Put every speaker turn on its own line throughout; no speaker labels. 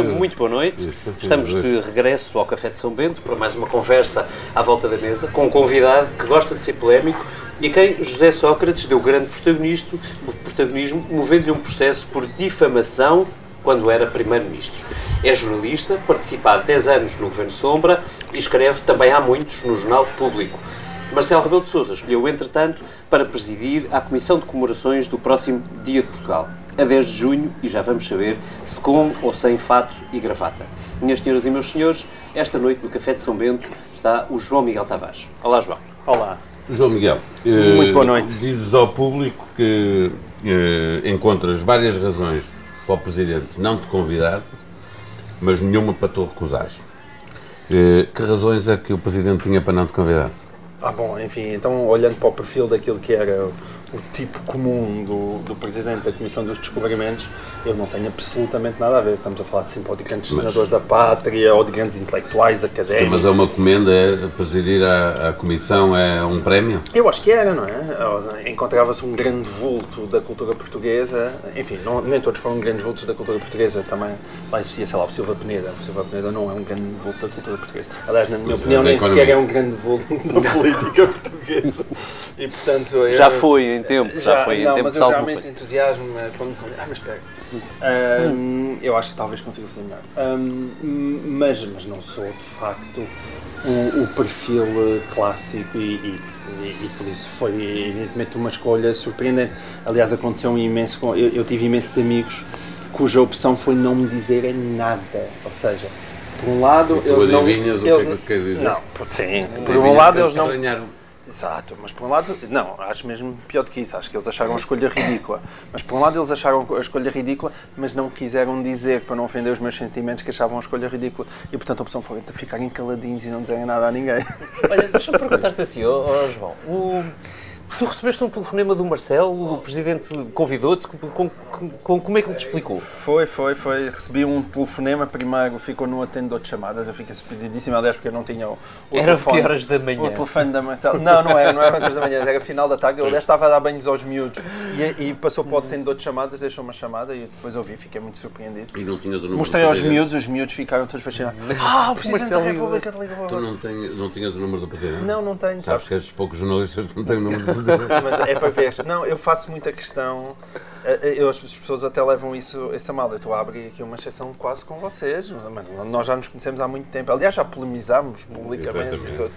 Muito boa noite. Estamos de regresso ao Café de São Bento para mais uma conversa à volta da mesa com um convidado que gosta de ser polémico e a quem José Sócrates deu grande protagonismo, protagonismo movendo-lhe um processo por difamação quando era Primeiro-Ministro. É jornalista, participa há 10 anos no Governo Sombra e escreve também há muitos no Jornal Público. Marcelo Rebelo de Sousa escolheu, entretanto, para presidir a Comissão de Comemorações do próximo Dia de Portugal, a 10 de junho, e já vamos saber se com ou sem fato e gravata. Minhas senhoras e meus senhores, esta noite no Café de São Bento está o João Miguel Tavares. Olá, João.
Olá.
João Miguel,
muito boa noite.
Dizes ao público que eh, encontras várias razões para o Presidente não te convidar, mas nenhuma para tu recusares. Eh, que razões é que o Presidente tinha para não te convidar?
Ah, bom, enfim, então olhando para o perfil daquilo que era o tipo comum do, do Presidente da Comissão dos Descobrimentos, eu não tenho absolutamente nada a ver. Estamos a falar de simpáticos senadores da pátria ou de grandes intelectuais académicos.
Mas é uma comenda, é, presidir a, a comissão é um prémio?
Eu acho que era, não é? Encontrava-se um grande vulto da cultura portuguesa. Enfim, não, nem todos foram grandes vultos da cultura portuguesa. Também lá existia, sei lá, o Silva Peneda. O Silva Peneda não é um grande vulto da cultura portuguesa. Aliás, na minha mas, opinião, nem sequer é um grande vulto da política portuguesa. E, portanto,
já foi em tempo, já, já foi em
não,
tempo.
Mas eu realmente entusiasmo quando... Ah, mas espera. Um, eu acho que talvez consiga fazer melhor. Um, mas, mas não sou, de facto, o, o perfil clássico e, e, e, por isso foi, evidentemente, uma escolha surpreendente. Aliás, aconteceu um imenso... Eu, eu tive imensos amigos cuja opção foi não me dizerem nada. Ou seja, por um lado...
E tu eles não, eles, o que é que você quer dizer?
Não, sim. Por um lado, eles não...
Exato,
mas por um lado, não, acho mesmo pior do que isso, acho que eles acharam a escolha ridícula. Mas por um lado eles acharam a escolha ridícula, mas não quiseram dizer, para não ofender os meus sentimentos, que achavam a escolha ridícula. E portanto a opção foi de ficarem caladinhos e não dizerem nada a ninguém.
Olha, deixa-me perguntar-te assim, oh, oh João, o Tu recebeste um telefonema do Marcelo, o presidente convidou-te, com, com, como é que ele te explicou?
Foi, foi, foi. Recebi um telefonema, primeiro ficou no atendedor de chamadas, eu fiquei surpreendidíssimo, aliás, porque eu não tinha o, o
era telefone. Era horas da manhã?
O telefone da Marcelo. Não, não era, não era horas da manhã, era final da tarde, eu aliás estava a dar banhos aos miúdos e, e passou para o atendedor de chamadas, deixou uma chamada e depois ouvi, fiquei muito surpreendido.
E não tinhas o número
Mostrei aos miúdos, os miúdos ficaram todos fascinados. Ah, o Presidente Marcelo da República de
ligou. Tu não, tem, não tinhas o número do Presidente?
Não, não tenho.
Sabes, sabes que és poucos jornalistas que não têm o número do Presidente.
Mas é para ver. Não, eu faço muita questão. Eh, eh, eu, as pessoas até levam isso, isso a mal. Eu estou a abrir aqui uma exceção quase com vocês. Mas, nós já nos conhecemos há muito tempo. Aliás, já polemizámos publicamente e tudo.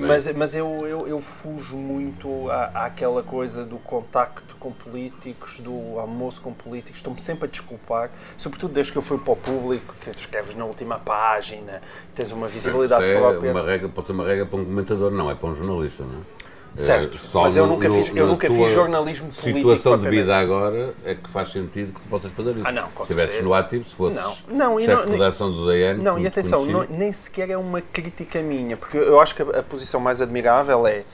Mas, mas eu, eu, eu, fujo muito à, àquela coisa do contacto com políticos, do almoço com políticos. Estou-me sempre a desculpar, sobretudo desde que eu fui para o público, que escreves na última página, tens uma visibilidade
é
própria.
Uma regra, pode ser uma regra para um comentador, não é para um jornalista, não é?
Certo, é, mas eu nunca, no, fiz, eu nunca fiz jornalismo político.
situação de vida agora é que faz sentido que tu possas fazer isso.
Ah, não, com
se estivesses no ativo, se fosses não, não, chefe não, de redação do DN.
Não, e atenção, não, nem sequer é uma crítica minha, porque eu acho que a, a posição mais admirável é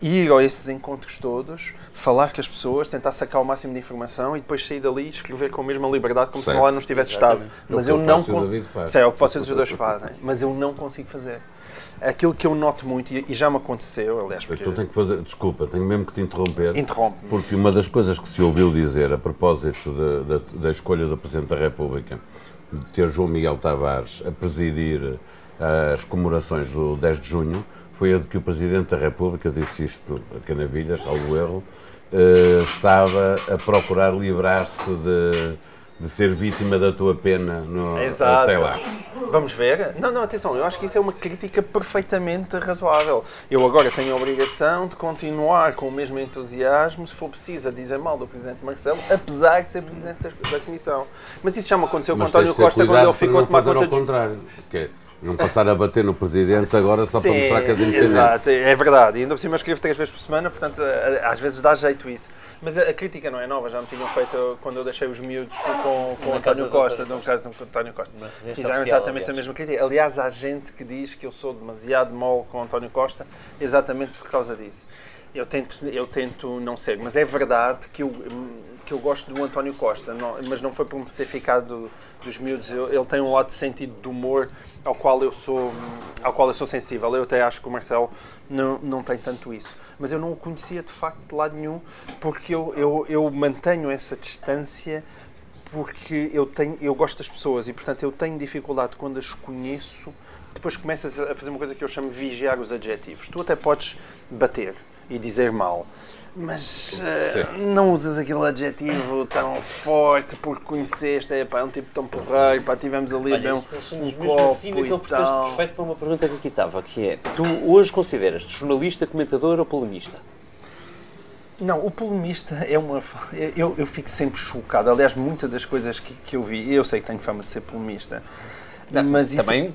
ir a esses encontros todos, falar com as pessoas, tentar sacar o máximo de informação e depois sair dali e escrever com a mesma liberdade como certo. se lá não estivesse estado. Mas eu, eu não. Sei, é o que vocês os dois fazem, mas eu não consigo fazer. Aquilo que eu noto muito, e já me aconteceu, aliás.
Porque... Então tenho que fazer, desculpa, tenho mesmo que te interromper.
Interrompe.
Porque uma das coisas que se ouviu dizer a propósito da, da, da escolha do Presidente da República de ter João Miguel Tavares a presidir as comemorações do 10 de junho foi a de que o Presidente da República, disse isto a Canavilhas, salvo erro, eh, estava a procurar livrar-se de de ser vítima da tua pena no,
Exato.
até lá.
Vamos ver? Não, não, atenção, eu acho que isso é uma crítica perfeitamente razoável. Eu agora tenho a obrigação de continuar com o mesmo entusiasmo, se for preciso, a dizer mal do Presidente Marcelo, apesar de ser Presidente da, da Comissão. Mas isso já me aconteceu Mas com António Costa quando ele ficou a tomar conta...
Ao contrário, porque não passar a bater no Presidente agora só Sim, para mostrar que é independente.
Exato, é verdade. E ainda por cima eu escrevo três vezes por semana, portanto às vezes dá jeito isso. Mas a, a crítica não é nova, já me tinham feito quando eu deixei os miúdos com, com António Costa, no caso do António Costa. Fizeram exatamente aliás. a mesma crítica. Aliás, há gente que diz que eu sou demasiado mole com António Costa exatamente por causa disso. Eu tento, eu tento não ser, mas é verdade que eu, que eu gosto do António Costa, não, mas não foi por me ter ficado dos miúdos. Eu, ele tem um lado de sentido de humor ao qual eu sou, ao qual eu sou sensível. Eu até acho que o Marcelo não, não tem tanto isso. Mas eu não o conhecia de facto de lado nenhum, porque eu, eu, eu mantenho essa distância porque eu, tenho, eu gosto das pessoas e, portanto, eu tenho dificuldade quando as conheço. Depois começas a fazer uma coisa que eu chamo de vigiar os adjetivos. Tu até podes bater e dizer mal, mas uh, não usas aquele adjetivo tão forte porque conheceste, é, pá, é um tipo tão porreiro, pá, tivemos ali
Olha,
bem
um, um copo assim, e tal. perfeito para uma pergunta que aqui estava, que é, tu hoje consideras-te jornalista, comentador ou polemista?
Não, o polemista é uma. Eu, eu fico sempre chocado. Aliás, muitas das coisas que, que eu vi, eu sei que tenho fama de ser polemista.
Não, mas isso... Também,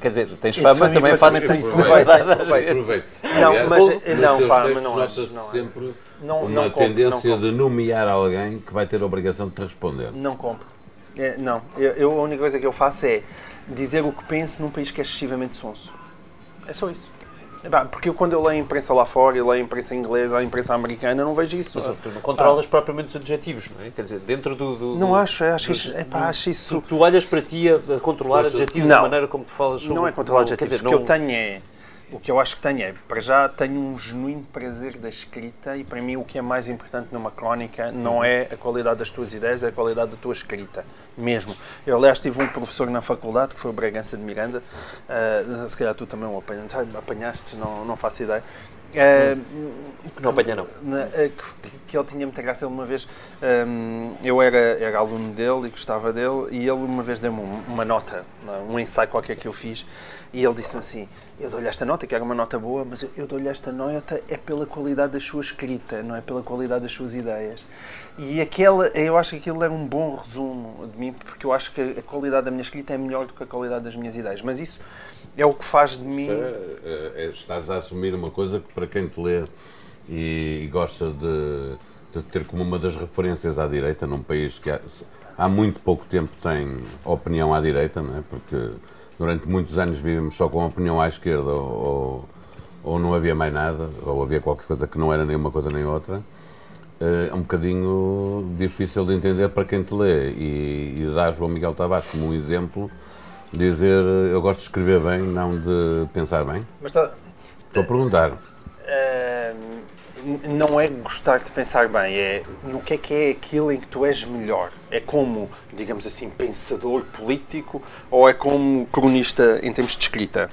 quer dizer, tens fama, também fazes por isso. Aproveita.
Não, mas não, pá, mas não acho. Não, sempre não, uma não tendência compro, de nomear alguém que vai ter a obrigação de te responder.
Não compro. É, não, eu, eu, a única coisa que eu faço é dizer o que penso num país que é excessivamente sonso. É só isso. Porque eu, quando eu leio a imprensa lá fora, eu leio a imprensa inglesa, a imprensa americana, não vejo isso.
Mas tu não controlas ah. propriamente os adjetivos, não é? Quer dizer, dentro do. do
não acho, é, acho, isso, epá, acho isso.
Tu, tu olhas para ti a, controlar adjetivos não, da maneira como tu falas sobre.
Não é controlar adjetivos. O que eu tenho é o que eu acho que tenho é, para já, tenho um genuíno prazer da escrita e para mim o que é mais importante numa crónica não é a qualidade das tuas ideias, é a qualidade da tua escrita, mesmo. Eu, aliás, tive um professor na faculdade, que foi o Bragança de Miranda, uh, se calhar tu também o apanhaste não, não faço ideia,
Uh, não apanha, não.
Na, que, que, ele tinha muita graça. Ele uma vez, um, eu era, era aluno dele e gostava dele, e ele uma vez deu-me uma nota, um ensaio qualquer que eu fiz, e ele disse-me assim: Eu dou-lhe esta nota, que era uma nota boa, mas eu, eu dou-lhe esta nota é pela qualidade da sua escrita, não é pela qualidade das suas ideias. E aquela, eu acho que aquilo é um bom resumo de mim, porque eu acho que a qualidade da minha escrita é melhor do que a qualidade das minhas ideias. Mas isso é o que faz de mim. É,
é, é, estás a assumir uma coisa que, para quem te lê e, e gosta de, de, ter como uma das referências à direita, num país que há, há muito pouco tempo tem opinião à direita, não é? porque durante muitos anos vivemos só com opinião à esquerda ou, ou não havia mais nada, ou havia qualquer coisa que não era nem uma coisa nem outra. Eh, é um bocadinho difícil de entender para quem te lê e, e dá João Miguel Tavares como um exemplo dizer eu gosto de escrever bem, não de pensar bem? Mas tá, Estou a perguntar. Uh,
não é gostar de pensar bem, é no que é que é aquilo em que tu és melhor. É como, digamos assim, pensador político ou é como cronista em termos de escrita?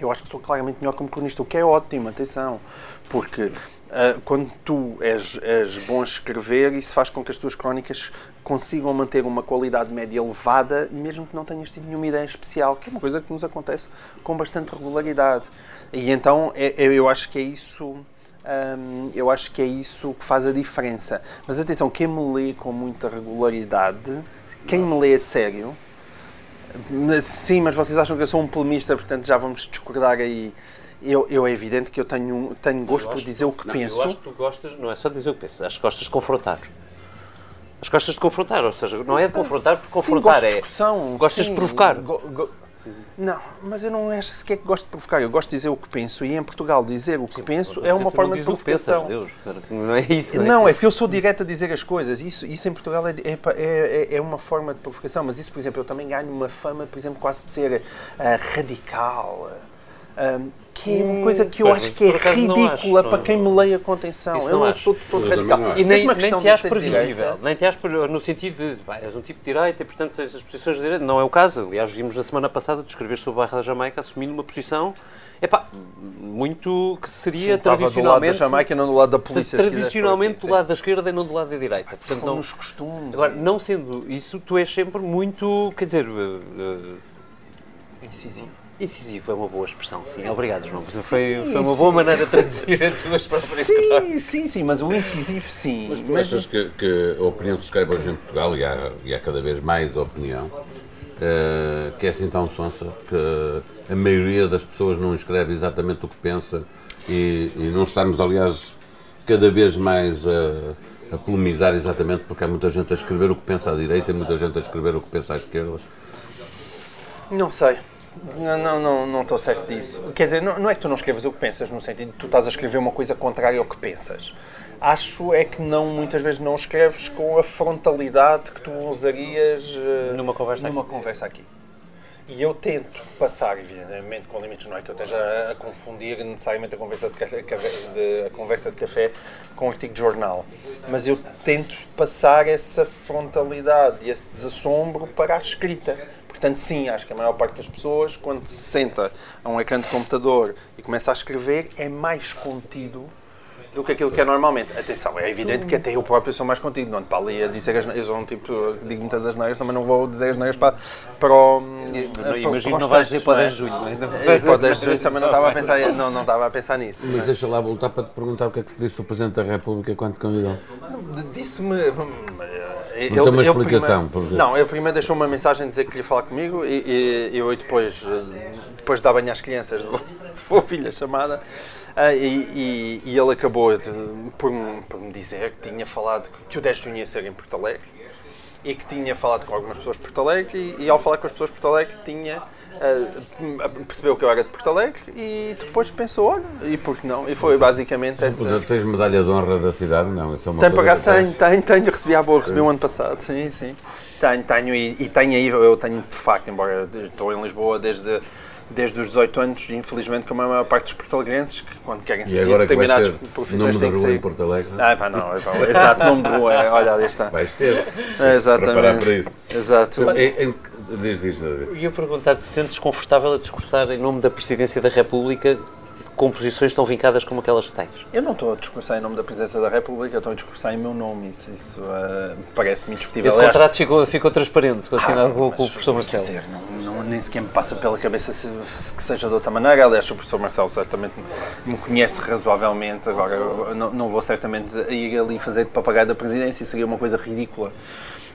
Eu acho que sou claramente melhor como cronista, o que é ótimo, atenção, porque Uh, quando tu és, és bom a escrever, isso faz com que as tuas crónicas consigam manter uma qualidade média elevada, mesmo que não tenhas tido nenhuma ideia especial, que é uma coisa que nos acontece com bastante regularidade. E então é, é, eu acho que é isso. Um, eu acho que é isso que faz a diferença. Mas atenção, quem me lê com muita regularidade, quem me lê a sério, sim, mas vocês acham que eu sou um polemista, portanto já vamos discordar aí eu, eu é evidente que eu tenho, tenho gosto por dizer o que
não,
penso.
Eu acho que tu gostas, não é só dizer o que pensas, acho que gostas de confrontar. As gostas de confrontar, ou seja, não é de confrontar por confrontar, sim,
gosto de é discussão,
é. Gostas
sim,
de provocar.
Go, go, não, mas eu não acho sequer que gosto de provocar. Eu gosto de dizer o que penso. E em Portugal, dizer o que sim, penso é uma forma de provocação.
Deus, não é isso.
Não, é? não, é porque eu sou direto a dizer as coisas. Isso, isso em Portugal é, é, é, é, uma forma de provocação. Mas isso, por exemplo, eu também ganho uma fama, por exemplo, quase de ser uh, radical. Uh, que é uma coisa que eu pois, acho que é ridícula acho, para quem me leia com atenção. eu não, sou de todo radical.
E nem, nem te acho previsível, nem te acho no sentido de, pá, és um tipo de direita e, portanto, tens as posições de direita. Não é o caso. Aliás, vimos na semana passada tu escrever sobre o bairro da Jamaica assumindo uma posição epá, muito que seria sim, tradicionalmente. Do lado da
Jamaica e não do lado da polícia.
Tradicionalmente assim, do lado da esquerda e não do lado da direita.
Assim, Portanto, não, os costumes.
Agora, não sendo isso, tu és sempre muito, quer dizer. Uh,
incisivo.
Incisivo é uma boa expressão, sim. Obrigado, João. Sim, foi, foi uma boa maneira de traduzir as tuas próprias
Sim, sim, sim, mas o incisivo, sim.
Mas tu achas que, que a opinião que se escreve hoje em Portugal, e há, e há cada vez mais opinião, uh, que é assim tão sonsa, que a maioria das pessoas não escreve exatamente o que pensa e, e não estamos, aliás, cada vez mais a, a polemizar exatamente porque há muita gente a escrever o que pensa à direita e muita gente a escrever o que pensa à esquerda?
Não sei. Não, não, não, não estou certo disso. Quer dizer, não, não é que tu não escrevas o que pensas, no sentido de tu estás a escrever uma coisa contrária ao que pensas. Acho é que não, muitas vezes não escreves com a frontalidade que tu usarias
uh, numa conversa
numa
aqui.
conversa aqui. E eu tento passar, evidentemente, com limites, não é que eu esteja a, a confundir necessariamente a conversa de, café, de, a conversa de café com um artigo de jornal, mas eu tento passar essa frontalidade e esse desassombro para a escrita. Portanto, sim, acho que a maior parte das pessoas, quando se senta a um ecrã de computador e começa a escrever, é mais contido do que aquilo que é normalmente. Atenção, é evidente que até eu próprio sou mais contido. Não para ali a dizer as Eu sou um tipo que digo muitas asneiras, também não vou dizer asneiras para, para o.
Imagino que não vais dizer para o 10 de junho.
É, para o 10 de junho também não estava a pensar, não, não estava a pensar nisso.
Mas deixa lá voltar para te perguntar o que é que disse o Presidente da República quando te convidou.
Disse-me.
Ele, uma explicação.
Porque... Não, ele primeiro deixou uma mensagem a dizer que queria falar comigo e, e eu depois, depois de dar banho às crianças, vou filha chamada. Ah, e, e, e, ele acabou de, por, por, me dizer que tinha falado que, o 10 de junho ia ser em Porto Alegre e que tinha falado com algumas pessoas de Porto Alegre e, e ao falar com as pessoas de Porto Alegre tinha uh, percebeu que eu era de Porto Alegre e depois pensou, olha, e por que não? E foi basicamente essa...
Tens medalha de honra da cidade? Não,
isso é uma Tenho, coisa tenho, tenho, tenho, recebi a boa, recebi o um ano passado, sim, sim. Tenho, tenho e, e tenho aí, eu tenho de facto, embora estou em Lisboa desde desde os 18 anos, infelizmente, como a maior parte dos portalegrenses, que quando querem seguir determinadas profissões têm que sair.
em Porto Alegre?
Ah, pá, não, é pá, exato, nome de rua, é, olha, ali está.
Vais ter,
é, exatamente. preparar para isso. Exato.
Em, em, diz, diz, diz.
Ia perguntar-te, sentes confortável a discursar em nome da Presidência da República com posições tão vincadas como aquelas que tens?
Eu não estou a discursar em nome da Presidência da República, eu estou a discursar em meu nome. Isso, isso uh, parece-me indiscutível.
Esse Aliás, contrato ficou, ficou transparente, assinado ah, com, com o professor Marcelo.
Quer dizer, não, não, nem sequer me passa pela cabeça se, se, que seja de outra maneira. Aliás, o professor Marcelo certamente me conhece razoavelmente. Agora, não, não vou certamente ir ali fazer de papagaio da Presidência, seria uma coisa ridícula.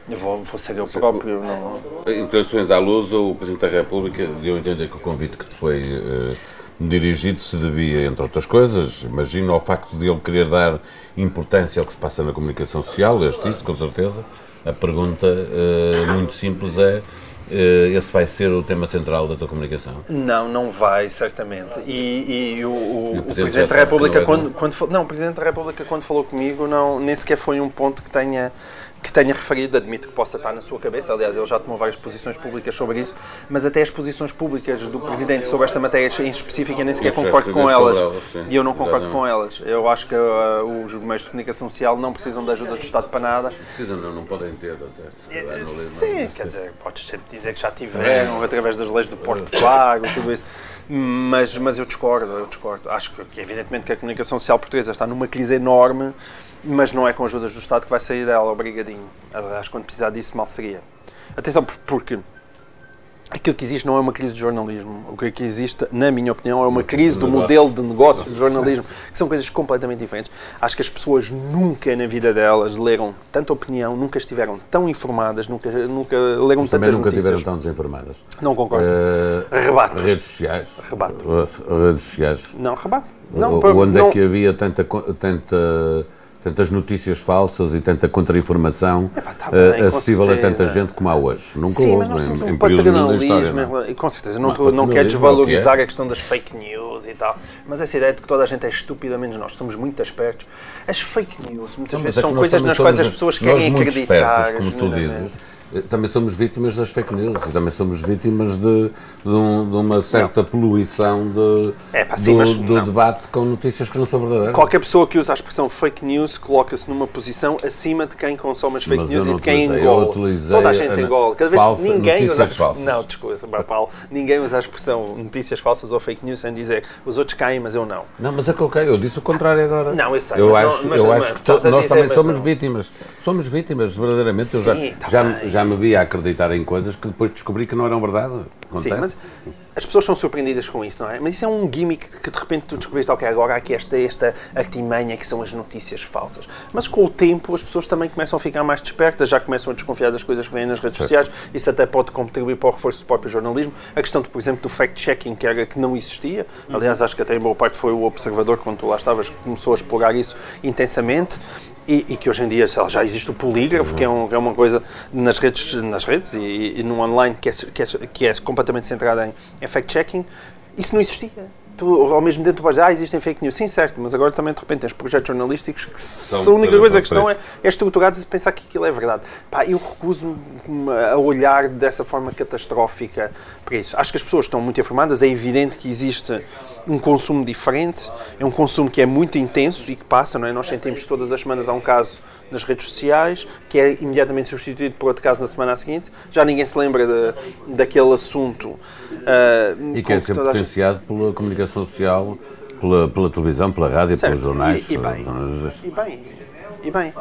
Eu vou, vou ser eu próprio. Não...
Intenções à luz, o Presidente da República deu a entender que o convite que te foi. Uh, dirigido se devia, entre outras coisas, imagino, ao facto de ele querer dar importância ao que se passa na comunicação social, este isso, com certeza. A pergunta uh, muito simples é uh, esse vai ser o tema central da tua comunicação?
Não, não vai, certamente. E, e o, o, o, o Presidente da República, quando, quando, não, o Presidente da República, quando falou comigo, não, nem sequer foi um ponto que tenha que tenha referido, admito que possa estar na sua cabeça, aliás, ele já tomou várias posições públicas sobre isso, mas até as posições públicas do Presidente sobre esta matéria em específica nem sequer concordo com elas. elas e eu não concordo com elas. Eu acho que uh, os meios de comunicação social não precisam de ajuda do Estado para nada.
Precisam, não, não podem ter até.
É, sim, quer dizer, podes sempre dizer que já tiveram, através das leis do Porto de Vago, tudo isso. Mas, mas eu discordo, eu discordo. Acho que, evidentemente, que a comunicação social portuguesa está numa crise enorme mas não é com ajudas do Estado que vai sair dela, obrigadinho. Acho que quando precisar disso, mal seria. Atenção, porque aquilo que existe não é uma crise de jornalismo. O que existe, na minha opinião, é uma crise do modelo de negócio de jornalismo, que são coisas completamente diferentes. Acho que as pessoas nunca na vida delas leram tanta opinião, nunca estiveram tão informadas, nunca, nunca leram Mas tantas
nunca
notícias.
estiveram tão desinformadas.
Não concordo. Uh,
rebato. Redes sociais.
Rebato.
Redes sociais.
Não, rebato. Não,
onde não... é que havia tanta, tanta tantas notícias falsas e tanta contra-informação tá uh, acessível a tanta gente como há hoje. Nunca
Sim, houve, mas nós temos em, um em paternalismo, é? e com certeza, não, não, não quero desvalorizar é. a questão das fake news e tal, mas essa ideia de que toda a gente é estúpida, menos nós, estamos muito espertos. As fake news, muitas não, vezes, é são coisas nas quais as pessoas querem acreditar.
Espertos, como tu dizes também somos vítimas das fake news e também somos vítimas de, de, um, de uma certa não. poluição de, é, pá, sim, do, mas, do debate com notícias que não são verdadeiras.
Qualquer pessoa que usa a expressão fake news coloca-se numa posição acima de quem consome as fake mas news e de quem engola. Toda a gente engola. Cada vez falsa, ninguém usa falsas. Não, desculpa, Paulo, ninguém usa a expressão notícias falsas ou fake news sem dizer os outros caem, mas eu não.
Não, mas é que eu disse o contrário agora.
Não, eu sei.
Eu acho, não, eu acho que nós dizer, também somos não. vítimas. Somos vítimas, verdadeiramente. Sim, eu já, tá já, já me vi a acreditar em coisas que depois descobri que não eram verdade. Acontece. Sim, mas
as pessoas são surpreendidas com isso, não é? Mas isso é um gimmick que de repente tu descobriste, ok, agora há aqui esta, esta artimanha que são as notícias falsas. Mas com o tempo as pessoas também começam a ficar mais despertas, já começam a desconfiar das coisas que vêm nas redes sociais. Isso até pode contribuir para o reforço do próprio jornalismo. A questão, de, por exemplo, do fact-checking, que era que não existia. Aliás, acho que até em boa parte foi o Observador, quando tu lá estavas, que começou a explorar isso intensamente. E, e, que hoje em dia já existe o polígrafo, que é, um, que é, uma coisa nas redes, nas redes e, e no online que é, que é, que é completamente centrada em, em fact-checking. Isso não existia. Tu, ao mesmo tempo tu vais dizer, ah, existem fake news. Sim, certo, mas agora também de repente tens projetos jornalísticos que São a única coisa que estão é, é estruturados e pensar que aquilo é verdade. Pá, eu recuso a olhar dessa forma catastrófica para isso. Acho que as pessoas estão muito informadas, é evidente que existe um consumo diferente, é um consumo que é muito intenso e que passa, não é? Nós sentimos todas as semanas há um caso nas redes sociais, que é imediatamente substituído por outro caso na semana seguinte. Já ninguém se lembra de, daquele assunto.
Uh, e que é sempre potenciado gente... pela comunicação social, pela, pela televisão, pela rádio, certo. pelos jornais.
E, e, bem, e bem, e bem.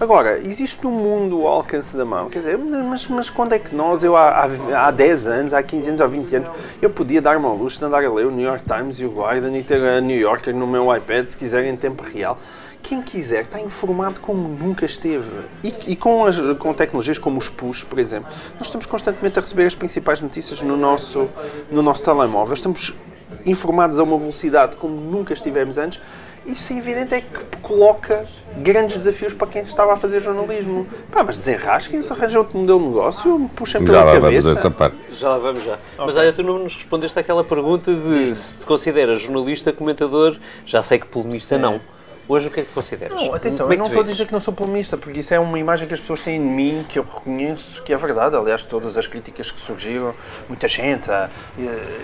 Agora, existe um mundo ao alcance da mão. Quer dizer, mas, mas quando é que nós, eu há, há, há 10 anos, há 15 anos, há 20 anos, eu podia dar-me ao luxo de andar a ler o New York Times e o Guardian e ter a New Yorker no meu iPad, se quiserem, em tempo real. Quem quiser está informado como nunca esteve. E, e com, as, com tecnologias como os push, por exemplo, nós estamos constantemente a receber as principais notícias no nosso, no nosso telemóvel. Estamos informados a uma velocidade como nunca estivemos antes isso é evidente é que coloca grandes desafios para quem estava a fazer jornalismo. Pá, mas desenrasquem-se, arranjam outro modelo de negócio, puxem pela já cabeça.
Essa parte. Já lá vamos já. Okay. Mas olha, tu não nos respondeste àquela pergunta de se te consideras jornalista, comentador, já sei que polemista Sim. não. Hoje o que é que consideras?
Não, atenção, é eu não estou a dizer que não sou polemista, porque isso é uma imagem que as pessoas têm de mim, que eu reconheço que é verdade. Aliás, todas as críticas que surgiram, muita gente, ah,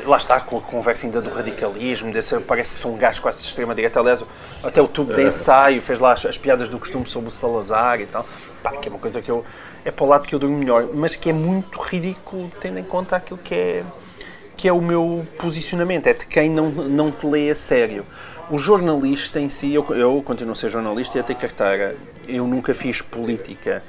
lá está com a conversa ainda do radicalismo, desse, parece que sou um gajo quase de extrema-direita. Aliás, até o tubo de é. ensaio fez lá as, as piadas do costume sobre o Salazar e tal. Pá, que é uma coisa que eu. é para o lado que eu durmo melhor, mas que é muito ridículo tendo em conta aquilo que é, que é o meu posicionamento. É de quem não, não te lê a sério. O jornalista em si, eu, eu continuo a ser jornalista e a ter carteira. Eu nunca fiz política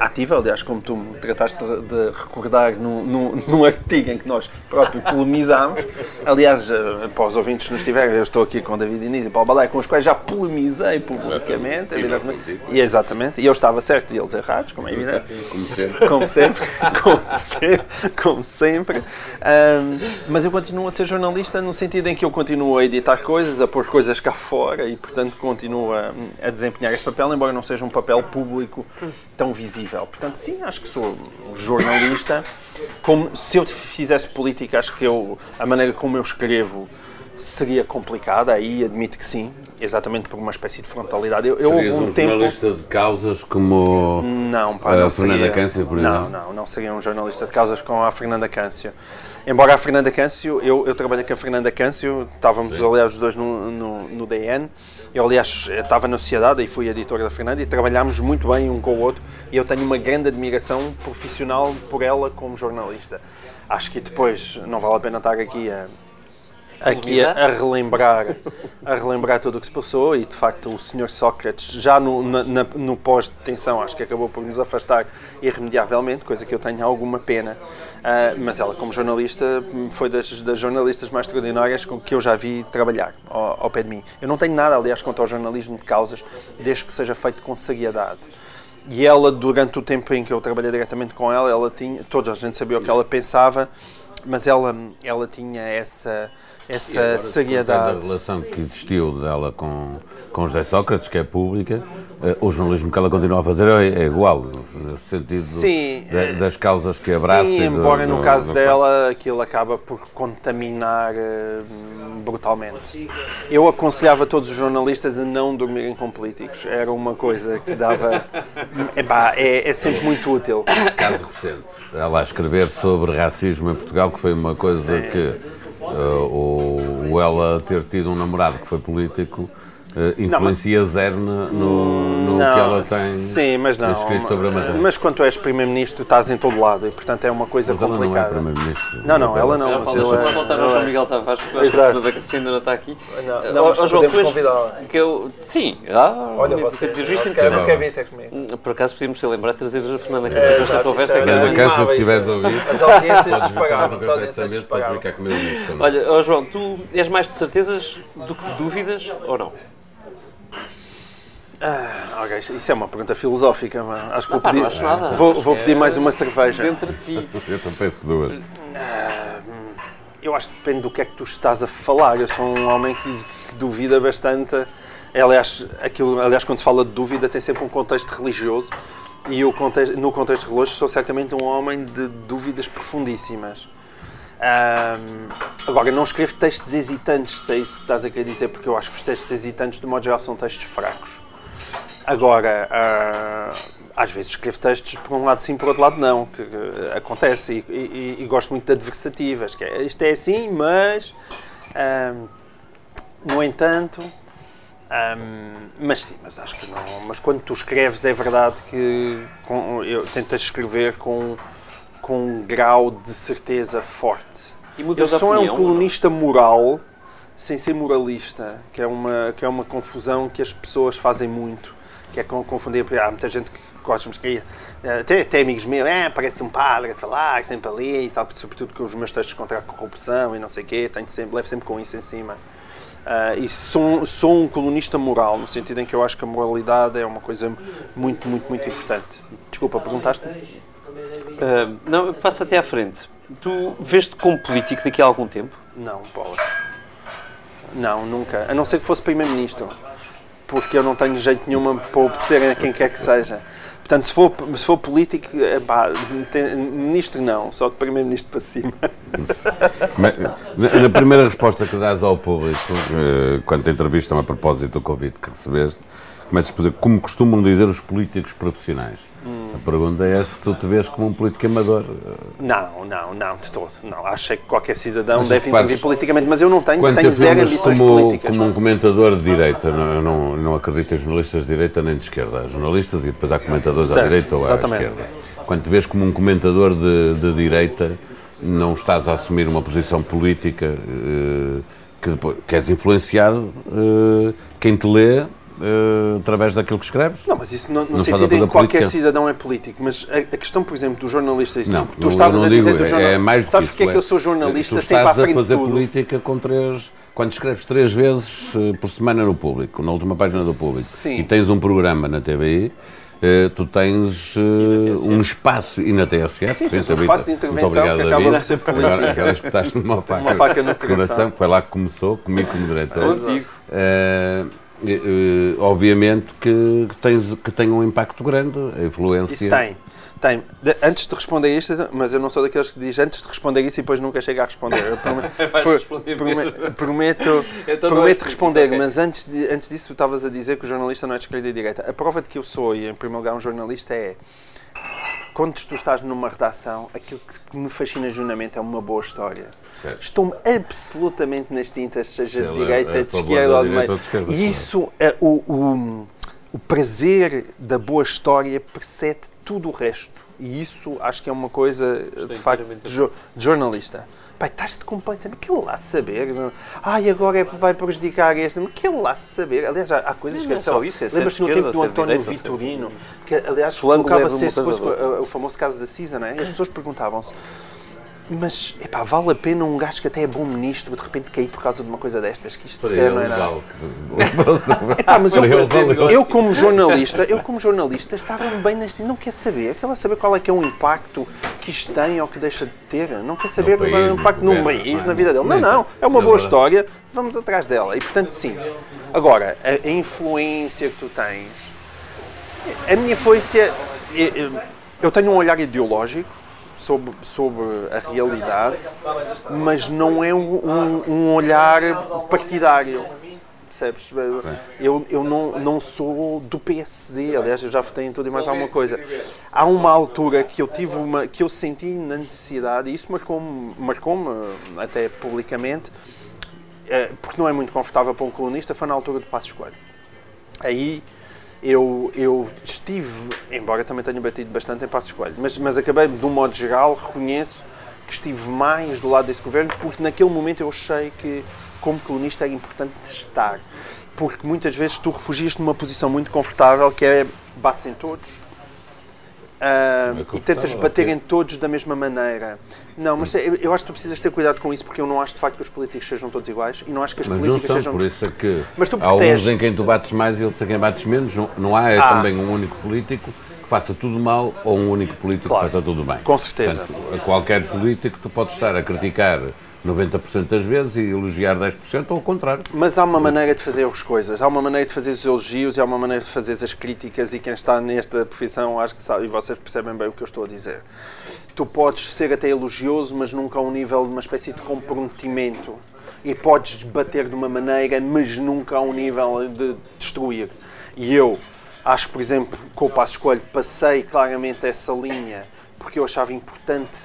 ativa, aliás, como tu me trataste de, recordar no, no, num artigo em que nós próprios polemizámos. Aliás, uh, para os ouvintes que nos tiverem, eu estou aqui com David Inês e Paulo Balé, com os quais já polemizei publicamente, evidentemente. E exatamente, e eu estava certo e eles errados, como é evidente.
Como sempre.
Como sempre. Como sempre. Como sempre. Um, mas eu continuo a ser jornalista no sentido em que eu continuo a editar coisas, a pôr coisas cá fora e, portanto, continuo a, a desempenhar este papel, embora não seja um papel público tão visível. Portanto, sim, acho que sou jornalista. Como, se eu fizesse política, acho que eu, a maneira como eu escrevo seria complicada, aí admito que sim, exatamente por uma espécie de frontalidade. Eu,
eu Serias um tempo... jornalista de causas como
não, pá, não
a Fernanda seria... Câncio, por
exemplo? Não, não, não seria um jornalista de causas como a Fernanda Câncio. Embora a Fernanda Câncio, eu, eu trabalhei com a Fernanda Câncio, estávamos sim. aliás os dois no, no, no DN, eu, aliás, estava na sociedade e fui editor da Fernanda e trabalhámos muito bem um com o outro e eu tenho uma grande admiração profissional por ela como jornalista. Acho que depois não vale a pena estar aqui a aqui a, a, relembrar a relembrar tudo o que se passou e de facto o Sr. Sócrates já no, na, no pós-detenção acho que acabou por nos afastar irremediavelmente, coisa que eu tenho alguma pena uh, mas ela como jornalista foi das, das, jornalistas mais extraordinárias com que eu já vi trabalhar ao, ao pé de mim. Eu não tenho nada aliás contra o jornalismo de causas desde que seja feito com seriedade e ela, durante o tempo em que eu trabalhei diretamente com ela, ela tinha, toda a gente sabia o que ela pensava, mas ela, ela tinha essa, essa seriedade.
A relação que existiu dela com, com José Sócrates, que é pública, eh, o jornalismo que ela continua a fazer é, é igual, no sentido sim, de, das causas que abraça.
Sim, embora do, no caso do, dela aquilo acaba por contaminar uh, brutalmente. Eu aconselhava todos os jornalistas a não dormirem com políticos, era uma coisa que dava. Epá, é, é sempre muito útil.
Caso recente, ela a escrever sobre racismo em Portugal, que foi uma coisa sim. que uh, ou, ela ter tido um namorado que foi político Uh, influencia não, mas... zero no, no não, que ela tem
sim, mas não,
escrito sobre a matéria.
Mas quando és Primeiro-Ministro, estás em todo lado e, portanto, é uma coisa
mas
complicada.
Ela não é Primeiro-Ministro.
Não, não, ela não.
Mas Deixa-me é, voltar ao João Miguel Tavares, porque acho que a da Cassiana ainda está aqui. Não, não mas João,
podemos convidá-la.
Que eu, sim, ah,
Olha, você, você não quer vir ter comigo.
Por acaso podíamos ser lembrar de trazer a Fernanda Câncer para esta conversa. Fernanda
Câncer, se estiveres a ouvir,
as audiências pagavam. Podes
ficar comigo
Olha, João, tu és mais de certezas do que de dúvidas ou não?
Ah, okay. Isso é uma pergunta filosófica, mas acho que
vou
pedir,
acho nada.
Vou, vou pedir é mais uma cerveja.
Dentro de ti.
Eu também penso duas.
Ah, eu acho que depende do que é que tu estás a falar. Eu sou um homem que, que duvida bastante. Aliás, aquilo, aliás, quando se fala de dúvida, tem sempre um contexto religioso. E contexto, no contexto religioso, sou certamente um homem de dúvidas profundíssimas. Um, agora, não escrevo textos hesitantes, se é isso que estás a querer dizer, porque eu acho que os textos hesitantes, de modo geral, são textos fracos. Agora, uh, às vezes escrevo textos por um lado sim, por outro lado não, que, acontece, e, e, e, gosto muito de adversativas, que é, isto é assim, mas, um, no entanto, um, mas sim, mas acho que não. Mas quando tu escreves, é verdade que com, eu tentas escrever com, com um grau de certeza forte. E eu sou é um colunista moral, sem ser moralista, que é, uma, que é uma confusão que as pessoas fazem muito, que é confundir. Há muita gente que gosta de até, até amigos meus, é, parece um padre a falar, sempre ali e tal, sobretudo com os meus textos contra a corrupção e não sei o quê, tenho sempre, levo sempre com isso em cima. Uh, e sou, sou um colunista moral, no sentido em que eu acho que a moralidade é uma coisa muito, muito, muito importante. Desculpa, perguntaste? Uh,
não, passa até à frente. Tu vês-te como político daqui a algum tempo?
Não, Paulo. Não, nunca. A não ser que fosse Primeiro-Ministro. Porque eu não tenho jeito nenhuma para obedecer a quem quer que seja. Portanto, se for, se for político, pá, ministro não, só de primeiro-ministro para cima.
Na primeira resposta que dás ao público, eh, quando te entrevistam a propósito do convite que recebeste, começas por dizer, como costumam dizer os políticos profissionais. Hum. A pergunta é se tu te vês como um político amador.
Não, não, não, de todo. Não, acho que qualquer cidadão mas deve intervir politicamente, mas eu não tenho, tenho zero ambições
como,
políticas.
Como um comentador de direita, não, eu não, não acredito em jornalistas de direita nem de esquerda. Há jornalistas e depois há comentadores certo, à direita ou à exatamente. esquerda. Quando te vês como um comentador de, de direita, não estás a assumir uma posição política eh, que depois, queres influenciar eh, quem te lê uh, através daquilo que escreves.
Não, mas isso no, no sentido em que qualquer cidadão é político. Mas a, a, questão, por exemplo, do jornalista,
não,
tu, tu estavas a dizer do jornalista.
É mais
sabes porque é que eu sou jornalista tu
sempre
à frente
a fazer
tudo?
política com três quando escreves três vezes uh, por semana no público, na última página do público, Sim. e tens um programa na TVI, uh, tu tens uh, um espaço, e na TSF,
Sim, tens um espaço de intervenção que acaba por ser política. Agora
espetaste uma faca,
uma faca no coração.
Foi lá que começou, comigo como diretor. Contigo. Uh, obviamente que, tens, que tem um impacto grande, a influência.
Isso tem. Tem. De, antes de responder isto, mas eu não sou daqueles que diz antes de responder isso e depois nunca chega a responder. Eu prometo,
responder
prometo, prometo, então prometo responder, okay. mas antes, de, antes disso tu estavas a dizer que o jornalista não é de esquerda e direita. A prova de que eu sou, e em primeiro lugar um jornalista, é quando tu estás numa redação, aquilo que me fascina genuinamente é uma boa história. Estou-me absolutamente nas tintas, seja de direita, de esquerda ou de meio. E isso, é, o, o, o prazer da boa história precede tudo o resto. E isso acho que é uma coisa, Estou de facto, de, de jornalista. Pai, estás-te completamente. Que lá saber? Ai, agora é, vai prejudicar este. Que lá saber? Aliás, há, há coisas
que. Não é só isso, é Lembras-te
no tempo do António direita, Vitorino? Que, aliás, colocava-se é depois o, o famoso caso da CISA, não é? E as pessoas perguntavam-se mas, epá, vale a pena um gajo que até é bom ministro de repente cair por causa de uma coisa destas? Que isto sequer não é nada. epá, mas eu, eu, como jornalista, eu como jornalista estava-me bem neste... Não quer saber, quer saber qual é que é o impacto que isto tem ou que deixa de ter. Não quer saber é o impacto no país, na vida dele. Não, não, é uma boa história, vamos atrás dela. E portanto, sim. Agora, a, a influência que tu tens... A minha influência... Eu tenho um olhar ideológico, sobre, sobre a realidade, mas não é um, um, olhar partidário. Percebes? Eu, eu não, não sou do PSD, aliás, eu já votei em tudo e mais alguma coisa. Há uma altura que eu tive uma, que eu senti na necessidade, e isso marcou-me marcou até publicamente, eh, porque não é muito confortável para um colunista, foi na altura do Passo Escolho. Aí eu, eu estive, embora também tenha batido bastante em Passos Coelho, mas, mas acabei, de um modo geral, reconheço que estive mais do lado desse governo, porque naquele momento eu achei que, como colunista, era importante estar. Porque muitas vezes tu refugias-te numa posição muito confortável, que é bates em todos, Uh, e tentas bater em todos da mesma maneira. Não, mas eu, eu, acho que tu precisas ter cuidado com isso porque eu não acho de facto que os políticos sejam todos iguais e não acho que as
mas
políticas
não
são, sejam.
Por isso é que mas tu há uns em quem tu bates mais e outros em quem bates menos. Não, não há é ah. também um único político que faça tudo mal ou um único político claro. que faça tudo bem.
Com certeza.
Portanto, a qualquer político tu podes estar a criticar 90% das vezes e elogiar 10% ou ao contrário.
Mas há uma maneira de fazer as coisas, há uma maneira de fazer os elogios e há uma maneira de fazer as críticas e quem está nesta profissão acho que sabe, e vocês percebem bem o que eu estou a dizer. Tu podes ser até elogioso, mas nunca a um nível de uma espécie de comprometimento. E podes bater de uma maneira, mas nunca a um nível de destruir. E eu acho, por exemplo, com o Passo Escolho, passei claramente essa linha porque eu achava importante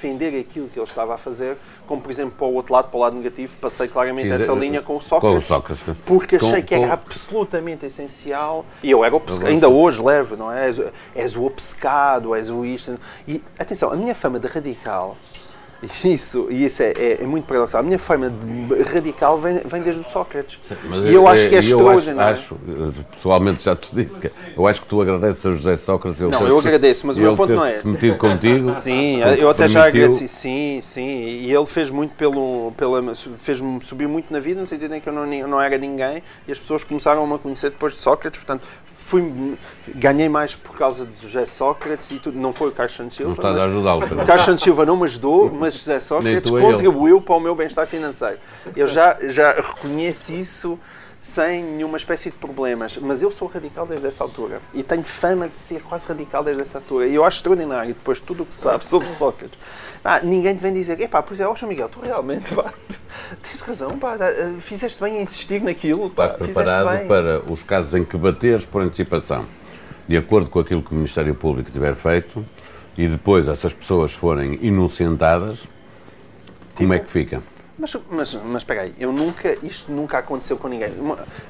defender aquilo que ele estava a fazer, como por exemplo para o outro lado, para o lado negativo, passei claramente essa linha com o Sócrates, com o Sócrates. porque achei com, que era com... absolutamente essencial, e eu era ainda hoje levo, não é? És, és o obcecado, és o isto, e atenção, a minha fama de radical isso, e isso é, é, é, muito paradoxal. A minha forma radical vem, vem desde o Sócrates. Sim, e eu acho que é extraordinário.
Acho, acho, pessoalmente já te disse que eu acho que tu agradeces a José Sócrates.
Não, eu agradeço, mas o meu ponto não é esse.
metido contigo.
Sim, eu até já agradeci. Sim, sim. E ele fez muito pelo. Pela, fez-me subir muito na vida, no sentido em que eu não, não era ninguém e as pessoas começaram a me conhecer depois de Sócrates. Portanto, fui, ganhei mais por causa de José Sócrates e tudo. Não foi o Carlos Santos Silva.
Não estás a ajudá-lo.
O Carlos Santos Silva não me ajudou, mas José Sócrates contribuiu ele. para o meu bem-estar financeiro. Eu já, já reconheço isso sem nenhuma espécie de problemas. Mas eu sou radical desde essa altura. E tenho fama de ser quase radical desde essa altura. E eu acho extraordinário, depois de tudo o que sabe sobre Sócrates. Ah, ninguém te vem dizer, epá, pois é, ó Miguel, tu realmente, pá, tens razão, pá, eh, fizeste bem em insistir naquilo. Pá,
Estás preparado para os casos em que bateres por antecipação, de acordo com aquilo que o Ministério Público tiver feito, e depois essas pessoas forem inocentadas, como é tipo, que fica?
Mas, mas, mas espera aí, eu nunca, isto nunca aconteceu com ninguém.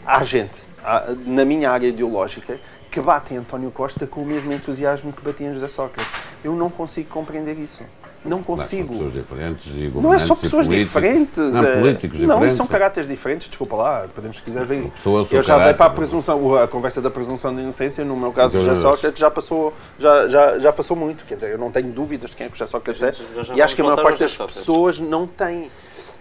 Há gente, há, na minha área ideológica, que bate em António Costa com o mesmo entusiasmo que batia em José Sócrates. Eu não consigo compreender isso. Não consigo.
Pessoas diferentes e
Não é só pessoas diferentes.
Não,
é...
políticos
diferentes.
Não,
são caráteres diferentes, desculpa lá, podemos se quiser ver. Eu já dei para a presunção, a conversa da presunção de inocência, no meu caso, o José Sócrates já passou, já, já, já passou muito. Quer dizer, eu não tenho dúvidas de quem é o José Sócrates é. E acho que a maior parte das pessoas não tem.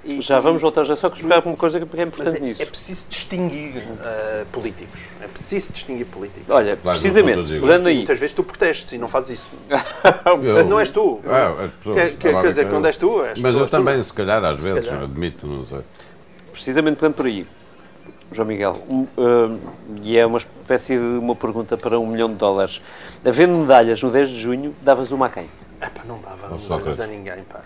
E, já vamos voltar já só que explicar uma coisa que é importante é, nisso.
É preciso distinguir uh, políticos. É preciso distinguir políticos.
Olha, claro, precisamente, pegando aí.
Muitas vezes tu protestes e não fazes isso. mas não és tu. É, quer, quer, quer dizer, quando és tu, és
Mas eu também, se calhar, às se vezes, calhar. admito, não sei.
Precisamente pegando por aí. João Miguel, um, uh, e é uma espécie de uma pergunta para um milhão de dólares. Havendo medalhas no 10 de junho, davas uma a quem?
Epá, não dava medalhas a ninguém, pá.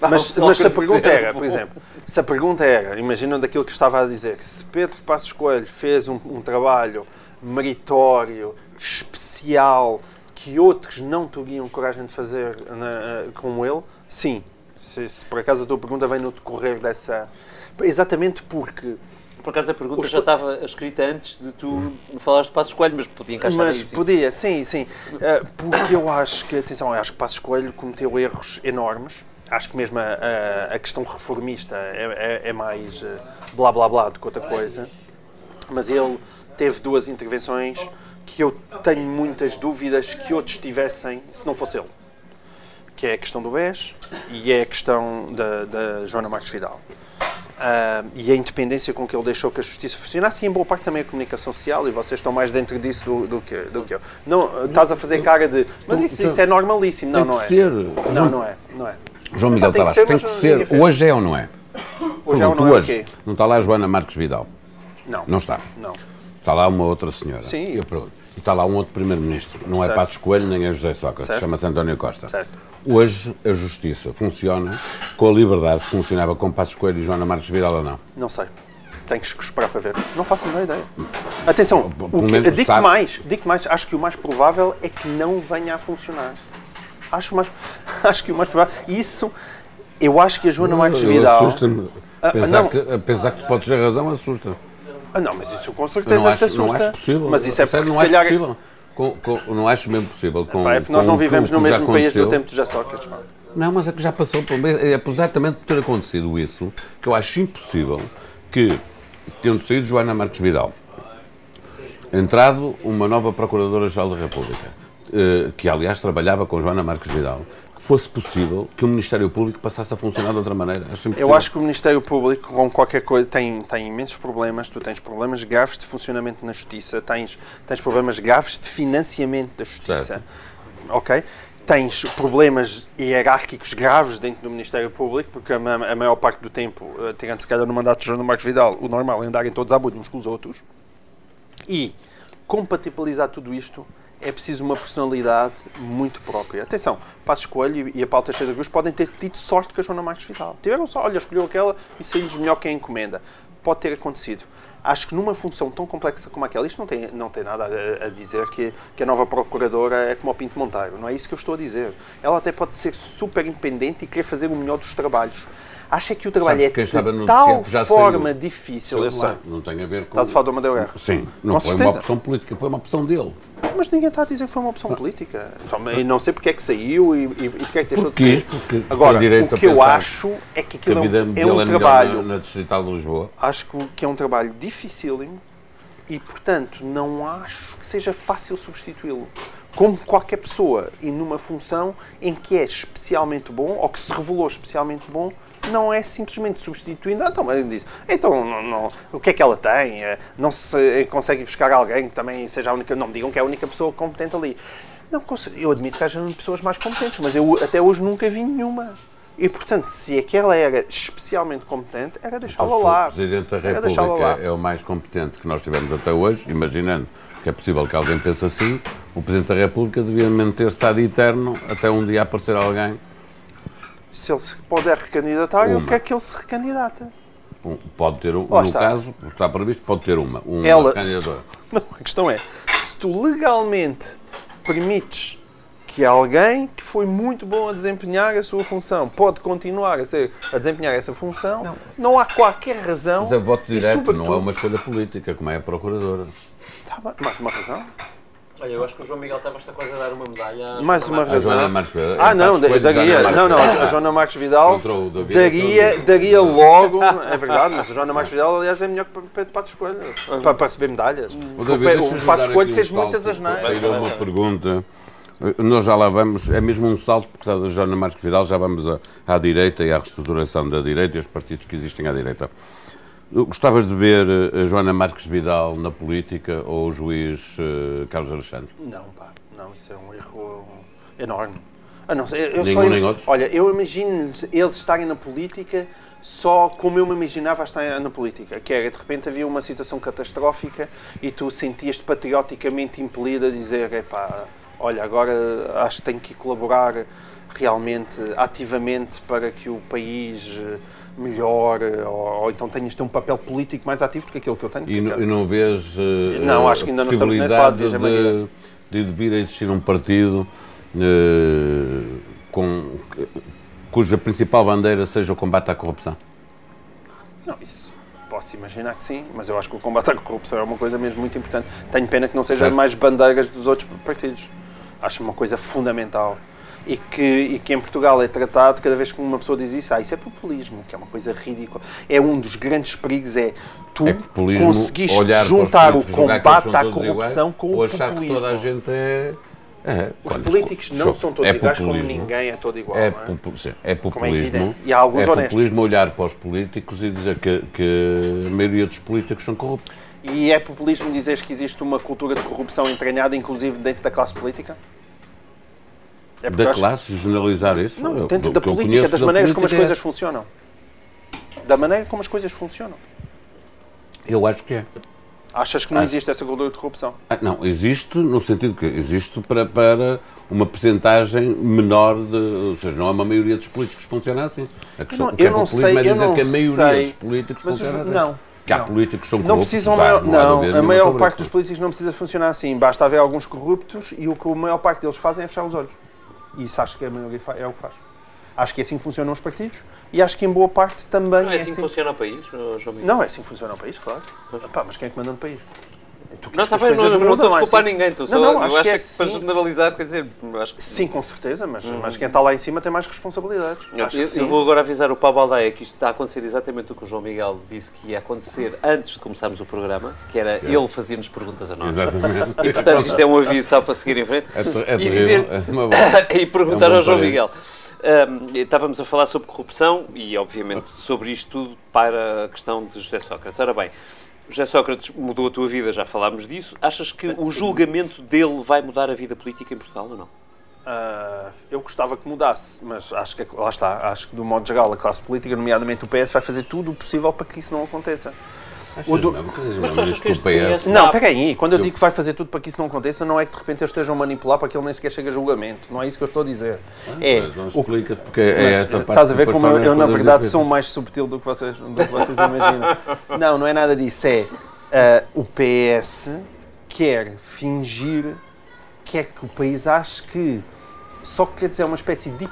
Mas, mas se a pergunta era, por exemplo, se a pergunta era, imaginando aquilo que estava a dizer, se Pedro Passos Coelho fez um, um trabalho meritório, especial, que outros não teriam coragem de fazer na, como ele, sim. Se, se, por acaso a tua pergunta vem no decorrer dessa. Exatamente porque.
Por acaso a pergunta Os... já estava escrita antes de tu falares de Passos Coelho, mas podia encaixar
Mas aí, podia, sim, sim. Eh, porque eu acho que, atenção, eu acho que Passos Coelho cometeu erros enormes acho que mesmo a, a, a questão reformista é, é, é, mais eh, blá blá blá do que outra coisa. Mas ele teve duas intervenções que eu tenho muitas dúvidas que outros tivessem se não fosse ele. Que é a questão do BES e é a questão da, da Joana Marques Vidal. Uh, e a independência com que ele deixou que a justiça funcionasse e em boa parte também a comunicação social e vocês estão mais dentro disso do, do, que, do que eu. Não, estás a fazer cara de mas isso, isso é normalíssimo. Não, não é. Não, não é. Não é.
João Miguel Tavares, tem que ser, tem que ser hoje é ou não é?
Hoje é ou não é hoje,
Não está lá a Joana Marques Vidal?
Não.
Não está?
Não.
Está lá uma outra senhora?
Sim.
Eu pergunto. E está lá um outro primeiro-ministro. Não é certo. é Passos Coelho nem é José Sócrates. Chama-se António Costa.
Certo.
Hoje a justiça funciona com a liberdade que funcionava com Passos Coelho e Joana Marques Vidal ou não?
Não sei. Tenho que esperar para ver. Não faço a menor ideia. Atenção, o que, digo mais, digo mais, acho que o mais provável é que não venha a funcionar. Acho, mais, acho que o mais provável. Isso eu acho que a Joana Marques Vidal.
Assusta-me. Ah, pensar, que, pensar que tu podes ter razão assusta.
Ah, não, mas isso com certeza não acho, te assusta.
Não acho possível.
Mas isso é porque
não
se calhar.
Possível. Com, com, não acho mesmo possível. Com,
é porque nós não vivemos no mesmo país do tempo de José Sócrates.
Não, mas é que já passou por é exatamente por ter acontecido isso que eu acho impossível que, tendo saído Joana Marques Vidal, entrado uma nova Procuradora-Geral da República, eh, que aliás trabalhava com Joana Marques Vidal, fosse possível que o Ministério Público passasse a funcionar de outra maneira.
Acho eu acho que o Ministério Público, com qualquer coisa, tem, tem imensos problemas. Tu tens problemas graves de funcionamento na Justiça, tens, tens problemas graves de financiamento da Justiça. Certo. Ok? tens problemas hierárquicos graves dentro do Ministério Público, porque a, a maior parte do tempo, eh, tirando se calhar no mandato de João Marcos Vidal, o normal é andarem todos à boa uns com os outros. E compatibilizar tudo isto é preciso uma personalidade muito própria. Atenção, Passos Coelho e a Paulo Teixeira Cruz podem ter tido sorte com a Joana Marques Vidal. Tiveram só, olha, escolheu aquela e saiu-lhes melhor que a encomenda. Pode ter acontecido acho que numa função tão complexa como aquela, isto não tem, não tem nada a, a, dizer que, que a nova procuradora é como o Pinto Monteiro, não é isso que eu estou a dizer. Ela até pode ser super independente e querer fazer o melhor dos trabalhos. Acha que o trabalho é de tal forma saiu. difícil, eu sei.
Não tem a ver com...
Estás a falar do Amadeu Guerra?
Sim, não com foi certeza. uma opção política, foi uma opção dele.
Mas ninguém está a dizer que foi uma opção não. política. Então, e não sei porque é que saiu e, e, e porque é que deixou
porque,
de
sair. Porque
Agora, o que eu acho é que aquilo que é um, é um trabalho...
Na, na Distrital de Lisboa.
Acho que é um trabalho dificílimo e, portanto, não acho que seja fácil substituí-lo. Como qualquer pessoa e numa função em que é especialmente bom ou que se revelou especialmente bom, não é simplesmente substituindo. Ah, então, diz, então não, não, o que é que ela tem? Eh, não se consegue buscar alguém que também seja a única. Não me digam que é a única pessoa competente ali. Não, eu admito que haja pessoas mais competentes, mas eu até hoje nunca vi nenhuma. E, portanto, se aquela era especialmente competente, era deixá-la então, lá.
O Presidente da República é o mais competente que nós tivemos até hoje, imaginando que é possível que alguém pense assim, o Presidente da República devia manter-se ad eterno até um dia aparecer alguém.
Se ele se puder recandidatar, uma. eu quero que ele se recandidata.
Um, pode ter um, no está. caso, está previsto, pode ter uma, uma
Ela, candidatura. Não, a questão é, se tu legalmente permites que alguém que foi muito bom a desempenhar a sua função pode continuar a, ser, a desempenhar essa função, não, não há qualquer razão.
Mas é voto direto, não é uma escolha política, como é a Procuradora.
Tá mais uma razão?
Olha, eu acho que o João Miguel estava esta coisa a dar uma medalha.
Mais uma razão.
A Joana Marques Vidal.
Ah, não, daria. Não, não, a Joana Marques Vidal daria, daria logo. É verdade, mas a Joana Marques Vidal, aliás, é melhor que Pedro Pato Escolho para, para receber medalhas. O, o, o Pato Escolho fez muitas asneiras.
uma pergunta. Nós já lá vamos, é mesmo um salto, porque está a Joana Marques Vidal, já vamos à, à direita e à reestruturação da direita e aos partidos que existem à direita. Gostavas de ver a eh, Joana Marques Vidal na política ou o juiz uh, Carlos Alexandre?
Não, pá, não, isso é um erro enorme. Ah, não eu
Nenhum,
só,
nem outros?
Olha, eu imagino eles estarem na política só como eu me imaginava estar na política, que era, de repente havia uma situação catastrófica e tu sentias-te patrioticamente impelido a dizer, epá, olha, agora acho que tenho que colaborar realmente ativamente para que o país eh, melhore, ou, ou então tenhas de ter um papel político mais ativo do que aquilo que eu tenho.
E, não, e não vês uh,
não, acho que ainda não estamos nesse lado,
de, de, de vir a existir um partido uh, com, cuja principal bandeira seja o combate à corrupção?
Não, isso posso imaginar que sim, mas eu acho que o combate à corrupção é uma coisa mesmo muito importante. Tenho pena que não seja certo. mais bandeiras dos outros partidos. Acho uma coisa fundamental. E que, e que em Portugal é tratado, cada vez que uma pessoa diz isso, ah, isso é populismo, que é uma coisa ridícula. É um dos grandes perigos, é tu é conseguiste juntar o combate à corrupção com o populismo.
toda a gente é...
É, Os políticos não são todos é iguais, como ninguém é todo igual. É,
é? sim, é populismo.
É e há alguns
é
honestos.
populismo olhar para os políticos e dizer que, que a maioria dos políticos são corruptos.
E é populismo dizer que existe uma cultura de corrupção entranhada, inclusive dentro da classe política?
É da classe, acho... generalizar isso?
Não, dentro da política, das maneiras como as é coisas funcionam. Da maneira como as coisas funcionam.
Eu acho que é.
Achas que não existe essa cultura de corrupção?
Ah, não, existe no sentido que existe para, para uma percentagem menor de. Ou seja, não é uma maioria dos políticos que funciona assim. A questão,
não, eu não sei,
é dizer
não
que a maioria sei, dos políticos funciona
os, assim. Não.
Que há não. políticos que são
corruptos. Não precisam. não, não a maior parte dos políticos não precisa funcionar assim. Basta haver alguns corruptos e o que a maior parte deles fazem é fechar os olhos. E isso acho que a maioria é o que faz. Acho que é assim que funcionam os partidos e acho que em boa parte também
não é,
é
assim, assim que funciona o país, João Miguel?
Não, é assim que funciona o país, claro. Epá, mas quem é que manda no país?
Não, está bem, não, não estou a desculpar assim. ninguém, estou não, não, acho eu acho que, é que para generalizar, quer dizer, acho que...
Sim, com certeza, mas, uhum. mas quem está lá em cima tem mais responsabilidades.
Eu, eu, eu vou agora avisar o Paulo Aldeia que isto está a acontecer exatamente o que o João Miguel disse que ia acontecer antes de começarmos o programa, que era é. ele fazer-nos perguntas a nós.
Exatamente.
E portanto isto é um aviso só para seguir em frente.
É, é
e, dizer, é e perguntar ao João Miguel. Um, estávamos a falar sobre corrupção e, obviamente, sobre isto tudo para a questão de José Sócrates. Ora bem, José Sócrates mudou a tua vida, já falámos disso. Achas que o julgamento dele vai mudar a vida política em Portugal ou não?
Uh, eu gostava que mudasse, mas acho que lá está, acho que do modo geral a classe política, nomeadamente o PS, vai fazer tudo o possível para que isso não aconteça.
Do... Mas tu achas que este PS...
Não, pega aí, quando eu, eu, digo que vai fazer tudo para que isso não aconteça, não é que de repente eles estejam a manipular para que ele nem sequer chegue a julgamento. Não é isso que eu estou a dizer.
Ah, é, não explica porque é essa parte.
Estás a ver como eu, eu na verdade, sou mais subtil do que vocês, do que vocês imaginam. não, não é nada disso. É uh, o PS quer fingir, quer que o país ache que só que quer dizer é uma espécie de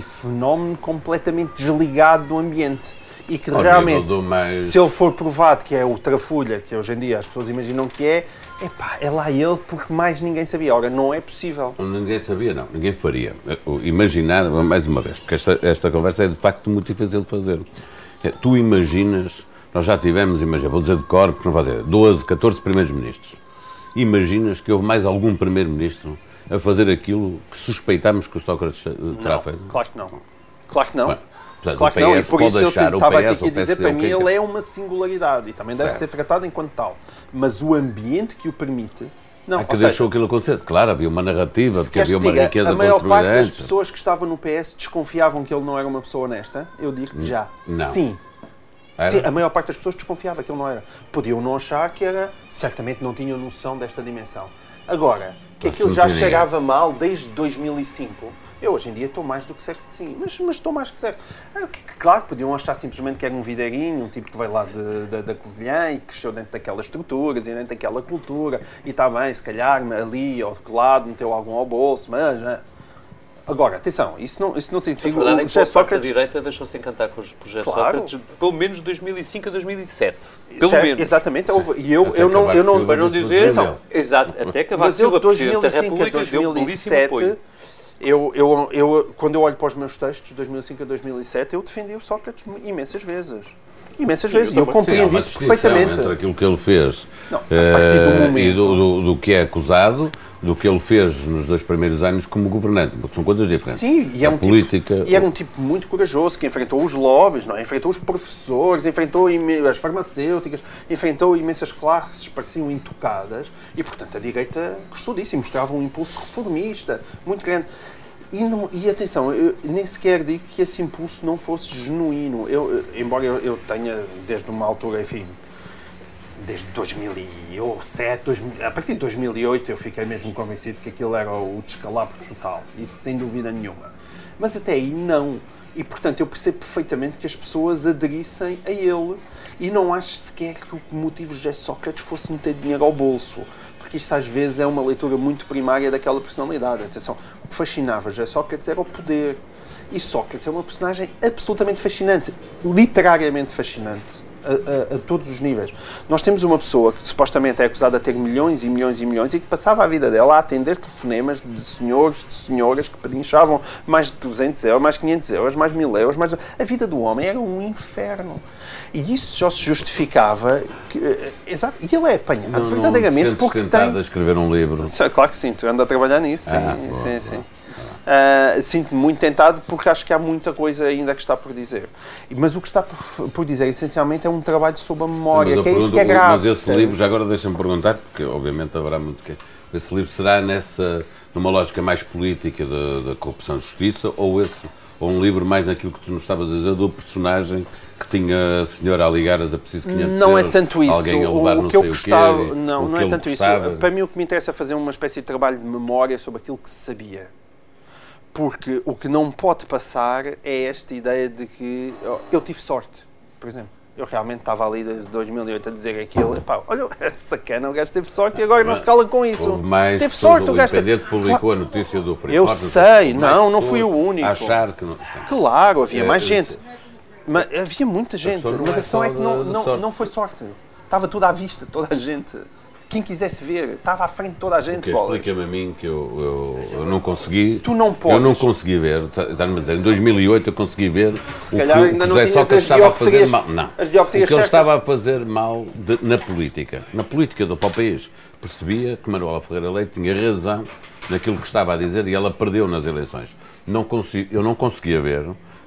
fenómeno completamente desligado do ambiente e que Ao realmente, mais... se ele for provado que é o trafulha, que hoje em dia as pessoas imaginam que é, epá, é lá ele porque mais ninguém sabia. Ora, não é possível.
Ninguém sabia, não. Ninguém faria. Imaginar, mais uma vez, porque esta, esta conversa é de facto muito difícil de fazer. É, tu imaginas, nós já tivemos, imagina, vou dizer de cor, porque não fazer, 12, 14 primeiros ministros. Imaginas que houve mais algum primeiro-ministro a fazer aquilo que suspeitámos que o Sócrates terá feito?
Claro que não. Claro que não. Portanto, claro que não, e por isso eu estava aqui a dizer, para mim é ele é uma singularidade e também deve certo. ser tratado enquanto tal. Mas o ambiente que o permite
não, é que deixou seja, aquilo acontecer. Claro, havia uma narrativa, porque havia uma diga, riqueza
A maior parte das pessoas que estavam no PS desconfiavam que ele não era uma pessoa honesta. Eu digo que já. Não. Sim. Sim, a maior parte das pessoas desconfiava que ele não era. Podiam não achar que era, certamente não tinham noção desta dimensão. Agora, que aquilo já chegava mal desde 2005 eu hoje em dia estou mais do que certo que sim, mas, mas estou mais que certo. É, que, claro, podiam achar simplesmente que era um videirinho, um tipo que veio lá de, de, da Covilhã e cresceu dentro daquelas estruturas e dentro daquela cultura e está bem, se calhar ali ou de lado meteu algum ao bolso, mas. Né? Agora, atenção, isso não, isso não significa...
A verdade é que José Sócrates... a direita deixou-se encantar com os projetos claro. Sócrates pelo menos de 2005 a 2007. Pelo
certo,
menos.
Exatamente. Houve, e eu, eu não... Eu não
para não dizer... Exato, até Cavaco Silva, Presidente da República,
2007, eu, eu, eu, quando eu olho para os meus textos de 2005 a 2007, eu defendi o Sócrates imensas vezes. Imensas vezes. E eu, eu compreendo isso perfeitamente.
Entre aquilo que ele fez não, uh, e do, do, do, que é acusado, do que ele fez nos dois primeiros anos como governante, porque são coisas diferentes.
Sim, e é, um tipo- política... tipo, e era um tipo muito corajoso, que enfrentou os lobbies, não? É? enfrentou os professores, enfrentou as farmacêuticas, enfrentou imensas classes que pareciam intocadas, e portanto a direita gostou disso e mostrava um impulso reformista muito grande. E, não, e atenção, eu nem sequer digo que esse impulso não fosse genuíno. Eu, embora eu, eu tenha, desde uma altura, enfim, desde 2007, 2000, a partir de 2008 eu fiquei mesmo convencido que aquilo era o descalabro total, isso sem dúvida nenhuma. Mas até aí não. E portanto eu percebo perfeitamente que as pessoas aderissem a ele e não acho sequer que o motivo de Sócrates fosse meter dinheiro ao bolso porque isto às vezes é uma leitura muito primária daquela personalidade. Atenção, fascinava José Sócrates era o poder. E Sócrates é uma personagem absolutamente fascinante, literariamente fascinante. A, a, a, todos os níveis. Nós temos uma pessoa que supostamente é acusada de ter milhões e milhões e milhões e que passava a vida dela a atender telefonemas de senhores, de senhoras que pedinchavam mais de 200 euros, mais 500 euros, mais 1000 euros. Mais... A vida do homem era um inferno. E isso só se justificava. Que, uh, exato, e ele é apanhado não, verdadeiramente
não
porque
tem. a escrever um livro.
Claro que sim, tu anda a trabalhar nisso, sim, ah, boa, sim, boa. sim. Uh, Sinto-me muito tentado porque acho que há muita coisa ainda que está por dizer. Mas o que está por, por dizer, essencialmente, é um trabalho sobre a memória, mas que é isso que é grave.
Mas esse sabe? livro, já agora deixa-me perguntar, porque obviamente haverá muito que. Esse livro será nessa, numa lógica mais política da corrupção e justiça, ou esse ou um livro mais naquilo que tu nos estavas a dizer do personagem que tinha a senhora a ligar a preciso 500
Não
euros,
é tanto isso.
Alguém a levar
o,
o
que eu
gostava,
não, não é tanto gostava. isso. Para mim o que me interessa é fazer uma espécie de trabalho de memória sobre aquilo que se sabia. Porque o que não pode passar é esta ideia de que eu tive sorte, por exemplo. Eu realmente estava ali desde 2008 a dizer aquilo. Epá, olha, essa sacana, o gajo teve sorte e agora não se cala com isso.
mais
teve
sorte, o gajo teve... publicou a notícia do
Freeport. Eu sei, não, não fui o único.
Achar que não...
Claro, havia é, mais gente. Mas, havia muita gente, mas a é questão é que não, não, não foi sorte. Estava tudo à vista, toda a gente quem quisesse ver, estava à frente de toda a gente.
Explica-me a mim que eu, eu, eu, não consegui.
Tu não podes.
Eu não consegui ver. Está-me tá, a dizer, em 2008 eu consegui ver Se o calhar que ainda o José Sócrates estava a fazer mal. Não. o que ele certas. estava a fazer mal de, na política. Na política do país. Percebia que Manuela Ferreira Leite tinha razão naquilo que estava a dizer e ela perdeu nas eleições. Não consegui, eu não conseguia ver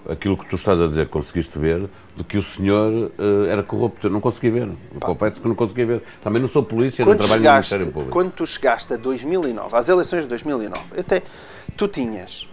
aquilo que tu estás a dizer, conseguiste ver, de que o senhor uh, era corrupto. Eu não consegui ver. Confesso que não consegui ver. Também não sou polícia, quando não trabalho chegaste, no Ministério Público.
Quando tu chegaste a 2009, às eleições de 2009, eu até tu tinhas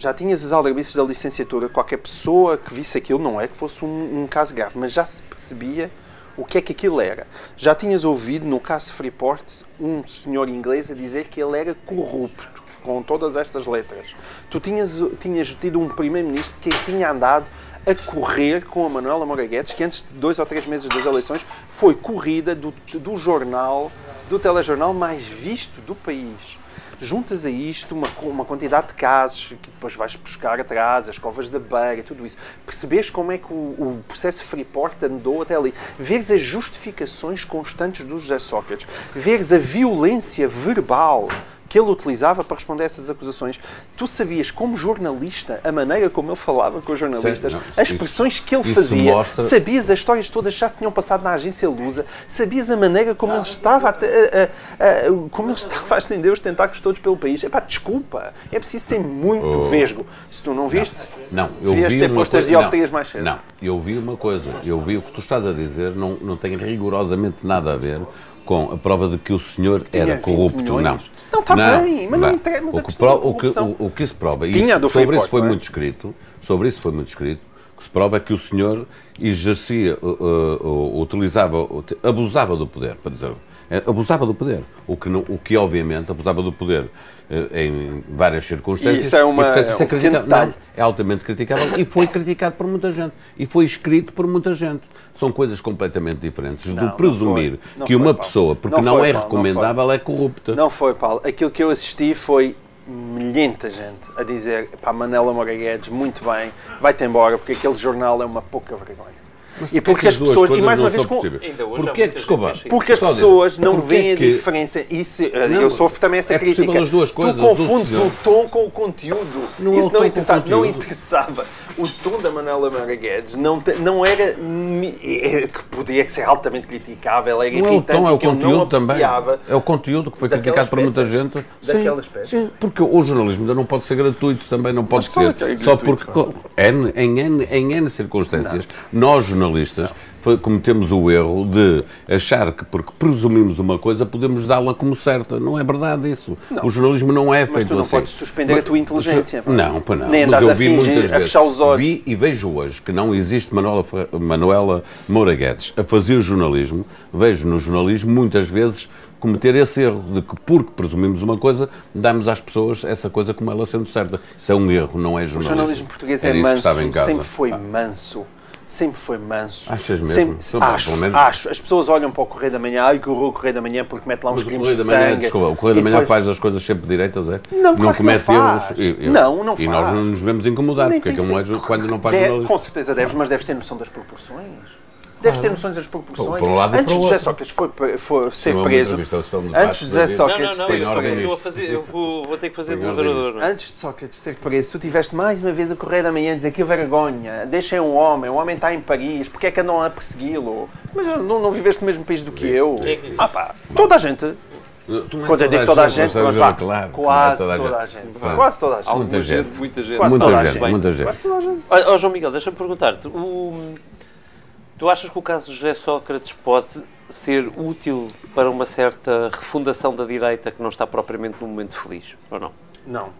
já tinhas as aldrabices da licenciatura, qualquer pessoa que visse aquilo, não é que fosse um, um, caso grave, mas já se percebia o que é que aquilo era. Já tinhas ouvido, no caso Freeport, um senhor inglês a dizer que ele era corrupto, com todas estas letras. Tu tinhas, tinhas tido um primeiro-ministro que tinha andado a correr com a Manuela Moura Guedes, que antes de dois ou três meses das eleições foi corrida do, do jornal, do telejornal mais visto do país. Juntas a isto uma, uma quantidade de casos que depois vais buscar atrás, as covas da beira, tudo isso, percebes como é que o, o processo Freeport andou até ali, veres as justificações constantes do José Sócrates, veres a violência verbal que ele utilizava para responder a essas acusações. Tu sabias, como jornalista, a maneira como ele falava com os jornalistas, não, as expressões isso, que ele fazia, mostra... sabias as histórias todas já se tinham passado na agência Lusa, sabias a maneira como ele estava a, a, a, como ele estava a estender os tentáculos todos pelo país. Epá, desculpa, é preciso ser muito oh. vesgo. Se tu não viste,
não, não eu
devias
vi
ter posto as dioptrias mais cedo.
Não, eu vi uma coisa, eu vi o que tu estás a dizer, não, não tem rigorosamente nada a ver com a prova de que o senhor era corrupto. Não.
Não, está bem, mas não, não interessa.
O que, pro, o, que, o, o que se prova, Tinha isso, sobre isso foi é? muito escrito, sobre isso foi muito escrito, o que se prova é que o senhor exercia, uh, uh, utilizava, abusava do poder, para dizer, abusava do poder, o que, não, o que obviamente abusava do poder eh, em várias circunstâncias.
Isso é uma. E, portanto, isso é,
é, um não, é altamente criticável e foi criticado por muita gente. E foi escrito por muita gente. São coisas completamente diferentes. Não, do presumir não não que uma foi, pessoa, porque não, foi, é Paulo, recomendável, é corrupta.
Não foi, Paulo. Aquilo que eu assisti foi milhenta gente a dizer para Manela Moura Guedes, muito bem, vai-te embora, porque aquele jornal é uma pouca vergonha.
Mas e porque as pessoas, e mais uma vez, com,
porque, desculpa, porque as pessoas não veem a diferença. E se, não, eu sofro também essa é crítica.
Coisas,
tu confundes o tom com o conteúdo. Não Isso não interessava, não interessava. O tom da Manuela Mara Guedes não, não era é, que podia ser altamente criticável, era não irritante, é o tom, é o que eu não apreciava.
Também. É o conteúdo que foi criticado por muita gente.
Daquela espécie. Sim,
porque o jornalismo ainda não pode ser gratuito, também não pode Mas ser. É só porque em, N, em N circunstâncias, nós jornalistas jornalistas foi, cometemos o erro de achar que porque presumimos uma coisa podemos dá-la como certa. Não é verdade isso. Não. O jornalismo não é feito. Mas
tu não
assim.
podes suspender mas, a tua inteligência.
Não, para não.
Nem
mas
eu vi a fingir, muitas vezes. fechar os olhos.
Vi e vejo hoje que não existe Manuela, Manuela Moura Guedes a fazer jornalismo. Vejo no jornalismo muitas vezes cometer esse erro de que, porque presumimos uma coisa, damos às pessoas essa coisa como ela sendo certa. Isso é um erro, não é jornalismo.
O jornalismo português é manso, sempre foi manso sempre foi manso.
Achas mesmo?
Sempre, acho, menos... acho. As pessoas olham para o Correio da Manhã, ai que o Correio da Manhã porque mete lá uns crimes de
manhã,
sangue.
Desculpa, o Correio da Manhã depois... faz as coisas sempre direitas, é?
Não, não comete não erros.
E,
não, não faz.
E nós não nos vemos incomodar, porque é que um é quando não faz
de, Com certeza deves, mas deves ter noção das proporções. Deves ter noções das proporções. Um antes de José Sócrates foi, foi ser preso. Antes de José Sócrates
não, não, não, eu, fazer, eu vou, vou, ter que fazer de moderador.
Antes de Sócrates ser preso, tu tiveste mais uma vez a correr da manhã a dizer que vergonha, deixem um homem, o homem está em Paris, porque é que andam a persegui-lo? Mas não, não viveste no mesmo país do que eu.
Quem é que
ah, pá, toda a gente. Quando eu digo toda a gente, quase toda a gente. Quase toda a gente.
Muita gente.
Muita gente.
Quase toda a gente. Muita gente.
Quase toda a gente.
Ó João Miguel, deixa-me perguntar-te. Tu achas que o caso de José Sócrates pode ser útil para uma certa refundação da direita que não está propriamente num momento feliz, ou não?
Não.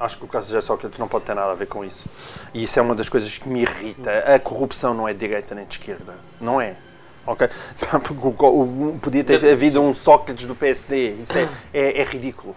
Acho que o caso de José Sócrates não pode ter nada a ver com isso. E isso é uma das coisas que me irrita. A corrupção não é de direita nem de esquerda. Não é. Ok? Podia ter havido um Sócrates do PSD. Isso é, é, é ridículo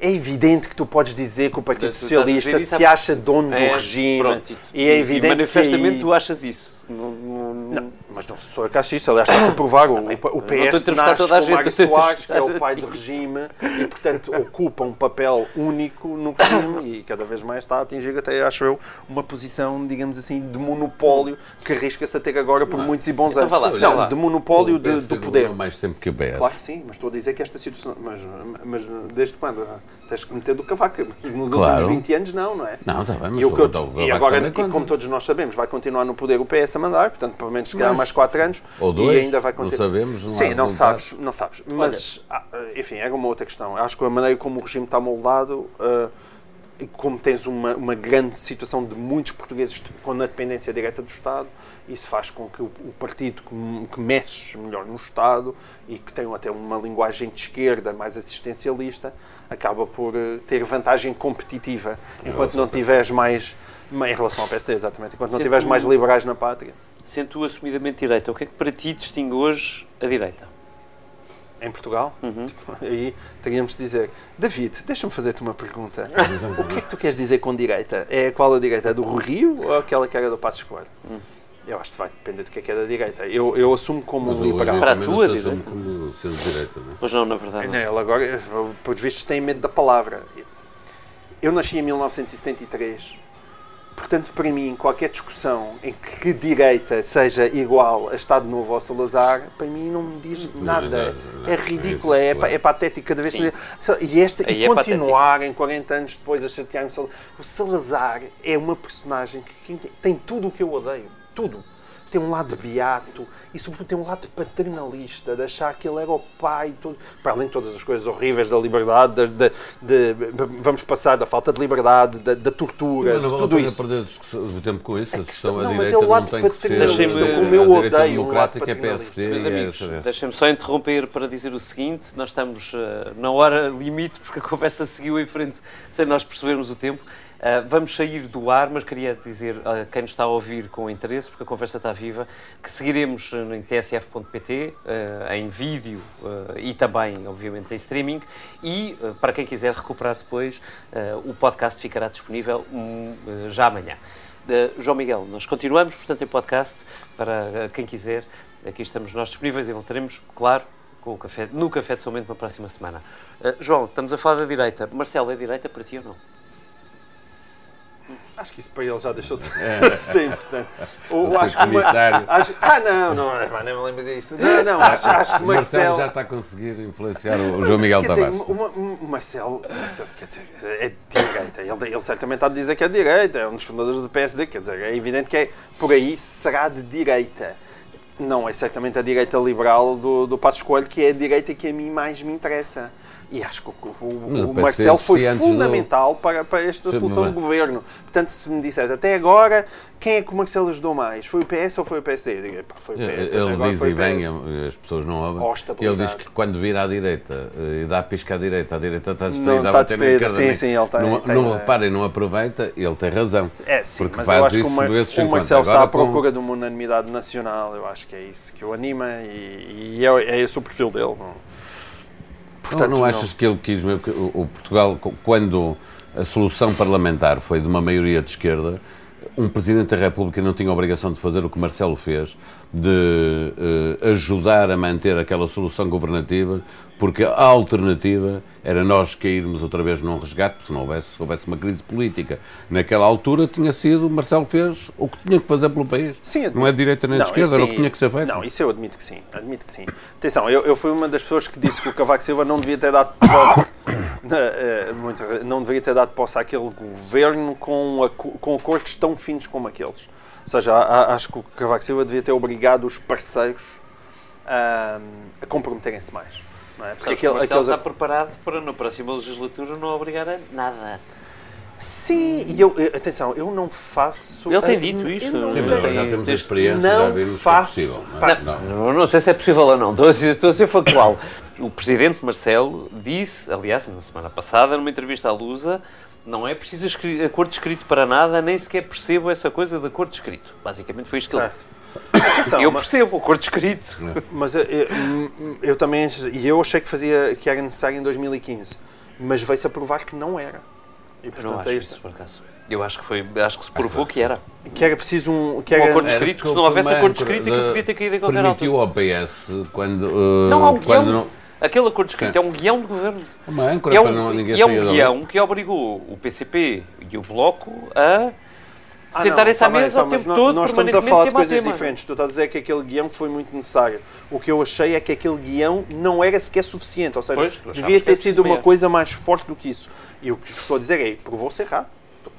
é evidente que tu podes dizer que o Partido Socialista se acha dono é, do regime. Pronto, e, e é evidente e
manifestamente
que...
tu achas isso.
Não, não, não, mas não sou eu que acho isso. Aliás, está-se a provar. O, o PS nasce toda a com Mário Soares, que é o pai do regime, e, portanto, ocupa um papel único no regime e cada vez mais está a atingir, até acho eu, uma posição, digamos assim, de monopólio que arrisca-se a ter agora por muitos e bons então anos. Lá, não, lá. de monopólio de, do poder.
mais tempo que o PS.
Claro que sim, mas estou a dizer que esta situação. Mas, mas desde quando? Tens que meter do cavaco. Nos claro. últimos 20 anos, não, não é?
Não, está bem, mas
e, o que eu, e agora, e como todos nós sabemos, vai continuar no poder o PS a mandar, portanto, pelo menos se calhar mais 4 anos.
Ou dois,
e ainda vai continuar.
Não sabemos. Não
Sim, não sabes, não sabes. Mas, Olha. Ah, enfim, é uma outra questão. Acho que a maneira como o regime está moldado. Uh, como tens uma, uma grande situação de muitos portugueses com a dependência direta do Estado, isso faz com que o, o partido que, que, mexe melhor no Estado e que tem até uma linguagem de esquerda mais assistencialista, acaba por ter vantagem competitiva, enquanto não tiveres mais, em relação ao PSD, exatamente, enquanto não tiveres mais liberais na pátria.
Sendo tu assumidamente direita, o que é que para ti distingue hoje a direita?
em Portugal, uhum. aí teríamos de dizer, David, deixa-me fazer-te uma pergunta. o que é que tu queres dizer com direita? É qual a direita? do Rio ou aquela que era do Passo Escolar? Hum. Eu acho que vai depender do que é que é da direita. Eu, eu assumo como Mas liberal.
Para a tua direita?
como sendo direita, não é?
Pois não, na verdade. Não.
Ele agora, por vistos, tem medo da palavra. Eu nasci em 1973 Portanto, para mim, qualquer discussão em que direita seja igual a Estado Novo ou Salazar, para mim não me diz nada. É, é ridícula, é, é patético cada vez que. E, esta, e é continuar em 40 anos depois a chatear-me. O Salazar é uma personagem que tem tudo o que eu odeio. Tudo tem um lado beato e, sobretudo, tem um lado paternalista, de achar que ele era o pai, tudo, para além de todas as coisas horríveis da liberdade, de, de, de vamos passar da falta de liberdade, da, da tortura,
mas não
de tudo isso.
perder o tempo com isso, a
questão, não, mas é o lado paternalista, como eu odeio um lado
é PSD.
Meus amigos, é deixem-me só interromper para dizer o seguinte, nós estamos uh, na hora limite, porque a conversa seguiu em frente sem nós percebermos o tempo. Uh, vamos sair do ar, mas queria dizer a quem nos está a ouvir com interesse, porque a conversa está viva, que seguiremos em tsf.pt, uh, em vídeo uh, e também, obviamente, em streaming. E, para quem quiser recuperar depois, o podcast ficará disponível um, já amanhã. João Miguel, nós continuamos, portanto, em podcast, para quem quiser. Aqui estamos nós disponíveis e voltaremos, claro, com o café, no Café de São Bento na próxima semana. João, estamos a falar da direita. Marcelo, é direita para ti ou não?
Acho que isso para ele já deixou de ser, é. de ser importante. Ou acho que uma, acho, Ah, não, não, não, nem me lembro disso. Não, não, acho, acho que Marcelo.
já está a conseguir influenciar o João Miguel quer Tavares.
Dizer, uma, Marcelo, Marcelo, quer dizer, é direita. Ele, ele certamente está a dizer que é direita, é um dos fundadores do PSD, quer dizer, é evidente que é, por aí será de direita. Não é certamente a direita liberal do, do Passo Escolho, que é a direita que a mim mais me interessa. E acho que o, o, o Marcelo foi fundamental do... para, para esta solução do governo. Portanto, se me disseres até agora, quem é que o Marcelo ajudou mais? Foi o PS ou foi o PSD? Eu digo, pá, foi o PS.
Ele diz, e bem, as pessoas não ouvem, ele diz que quando vira à direita eh, e dá a pisca à direita, a direita está distraída,
não, está distraída. Sim, sim, ele tem,
não,
tem,
não reparem, não aproveita, ele tem razão.
É, sim, porque mas faz eu acho isso que o, o Marcelo está à procura com... de uma unanimidade nacional, eu acho que é isso que o anima e, e é, é esse o perfil dele. Não?
Portanto, não, não achas não. que ele quis mesmo que o Portugal, quando a solução parlamentar foi de uma maioria de esquerda, um Presidente da República não tinha a obrigação de fazer o que Marcelo fez, de uh, ajudar a manter aquela solução governativa, porque a alternativa era nós cairmos outra vez num resgate, se não houvesse, se houvesse uma crise política. Naquela altura tinha sido, Marcelo fez o que tinha que fazer pelo país.
Sim,
não é de direita nem de esquerda, era o que tinha que ser feito.
Não, isso eu admito que sim, admito que sim. Atenção, eu, eu fui uma das pessoas que disse que o Cavaco Silva não devia ter dado posse, eh, não deveria ter dado posse àquele governo com, a, com acordos tão finos como aqueles. Ou seja, acho que o Cavaco Silva devia ter obrigado os parceiros a, a comprometerem-se mais.
Não é? Porque aquele, aqueles... está preparado para na próxima legislatura não obrigar a nada.
Sim, e eu, atenção, eu não faço.
Ele tem dito isto.
Não Sim, mas já temos a experiência,
não
já vimos
faço,
que é possível.
Não, é? não. Não, não, sei se é possível ou não, estou a ser, estou a ser factual. o presidente Marcelo disse, aliás, na semana passada, numa entrevista à Lusa, não é preciso acordo escrito para nada, nem sequer percebo essa coisa de acordo escrito. Basicamente foi isto que ele disse. Atenção, eu percebo, o acordo escrito.
Mas eu, eu, eu, também, e eu achei que, fazia, que era necessário em 2015, mas veio-se a provar que não era.
E, portanto, eu não acho é isso, por acaso. Eu acho que foi, acho que se provou que era.
Que era preciso um, que
era, um acordo escrito, que se não houvesse acordo escrito, que podia ter caído em qualquer
permitiu
altura.
Permitiu ao PS quando. Uh,
não, há um quando não, Aquele acordo escrito é um guião de governo.
Uma âncora é um,
não, e é um guião que obrigou o PCP e o Bloco a ah, sentarem-se à mesa o tempo todo,
Nós estamos a falar de coisas diferentes. Tu estás a dizer que aquele guião foi muito necessário. O que eu achei é que aquele guião não era sequer suficiente. Ou seja, pois, devia ter sido uma coisa mais forte do que isso. E o que estou a dizer é, provou-se errado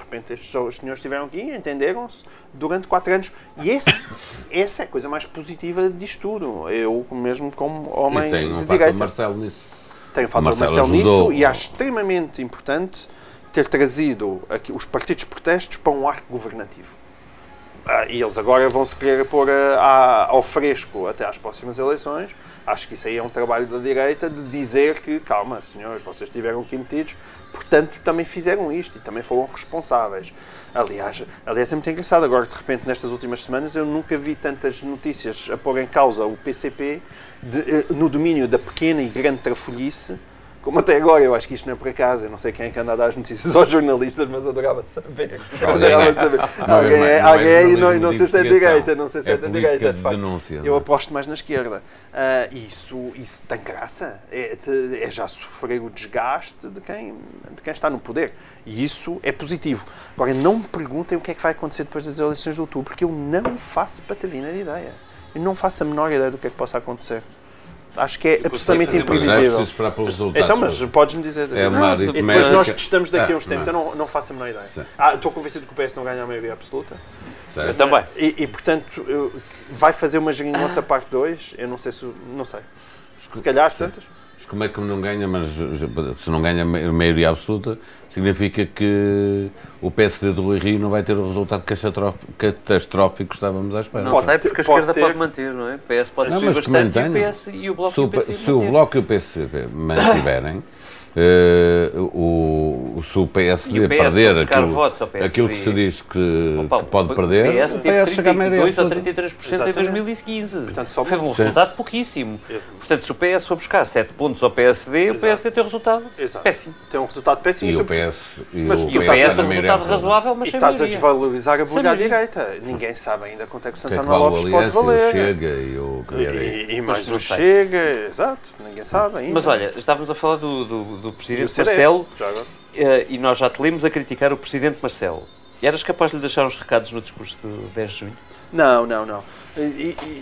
repente estes senhores estiveram aqui, entenderam-se durante quatro anos. E esse, essa é a coisa mais positiva disto tudo. Eu, mesmo como homem
e tem um
de direita.
Marcelo nisso.
Tem o fator Marcelo, Marcelo nisso e acho extremamente importante ter trazido aqui, os partidos protestos para um arco governativo. Ah, e eles agora vão se querer pôr a, ao fresco até às próximas eleições. Acho que isso aí é um trabalho da direita de dizer que, calma, senhores, vocês estiveram aqui metidos, portanto também fizeram isto e também foram responsáveis. Aliás, aliás, é muito engraçado agora, de repente, nestas últimas semanas, eu nunca vi tantas notícias a pôr em causa o PCP de, eh, no domínio da pequena e grande trafolhice como até agora, eu acho que isto não é por acaso, eu não sei quem é que anda a dar as notícias aos jornalistas, mas adorava saber. Adorava saber. Alguém, é, alguém não, não sei se é direita, não sei se é, é da direita, de facto. Denúncia, eu é? aposto mais na esquerda. Uh, isso, isso tem graça, é, é, já sofrer o desgaste de quem, de quem está no poder. E isso é positivo. Agora, não me perguntem o que é que vai acontecer depois das eleições de outubro, porque eu não faço patavina de ideia. Eu não faço a menor ideia do que é que possa acontecer. Acho que é absolutamente imprevisível.
esperar pelos resultados.
Então, mas podes-me dizer.
É uma
não, depois nós testamos daqui a uns tempos. Não. Eu não, não faço a menor ideia. Ah, estou convencido que o PS não ganha a maioria absoluta.
Eu também.
E, e portanto, eu, vai fazer uma geringonça parte 2? Eu não sei se. Não sei. Se calhar às tantas.
Como é que não ganha, mas se não ganha a maioria absoluta, significa que o PSD do Rui Rio não vai ter o resultado catastrófico que estávamos à espera.
Não pode, sei, porque a esquerda pode, pode manter, não é? O PS pode não, subir bastante e o, PS, e o Bloco
se
e o
Se o Bloco e o PC mantiverem, Uh, o, se o PSD, o PS perder aquilo, aquilo que se diz que, Opa, que pode perder,
o PS, o PS chega a maioria. 32 ou 33% em 2015. Portanto, só Foi um resultado Sim. pouquíssimo. Portanto, se o PS for buscar 7 pontos ao PSD, Exato. o PSD tem um resultado Exato. péssimo.
Tem um resultado péssimo.
E o PS,
e mas, o PS, o PS é um resultado razoável, mas
e estás a desvalorizar a bolha à direita. Ninguém sabe ainda quanto é que o Santana que é que Lopes pode valer.
Chega e o
e, e mais o Chega, exato. Ninguém sabe ainda.
Mas olha, estávamos a falar do do Presidente Marcelo uh, e nós já te lemos a criticar o Presidente Marcelo. Eras capaz de lhe deixar uns recados no discurso de 10 de junho?
Não, não, não.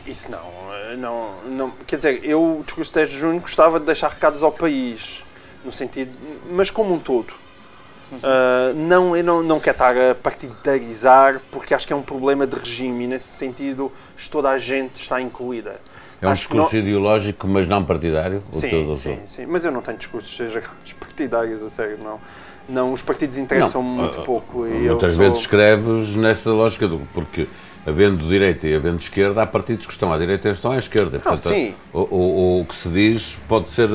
Isso não, eh, não, não. Quer dizer, eu, o discurso de 10 de junho, gostava de deixar recados ao país, no sentido. mas como um todo. Uh, não, eu não, não quero estar a partidarizar, porque acho que é um problema de regime e, nesse sentido, toda a gente está incluída.
É um Acho discurso não... ideológico, mas não partidário?
Sim, sim, sim. Mas eu não tenho discursos partidários, a sério, não. Não, os partidos interessam não, muito uh, pouco.
E muitas vezes sou... escreves nessa lógica, do, porque havendo direita e havendo esquerda, há partidos que estão à direita e estão à esquerda. Não,
Portanto, sim.
O, o, o, que se diz pode ser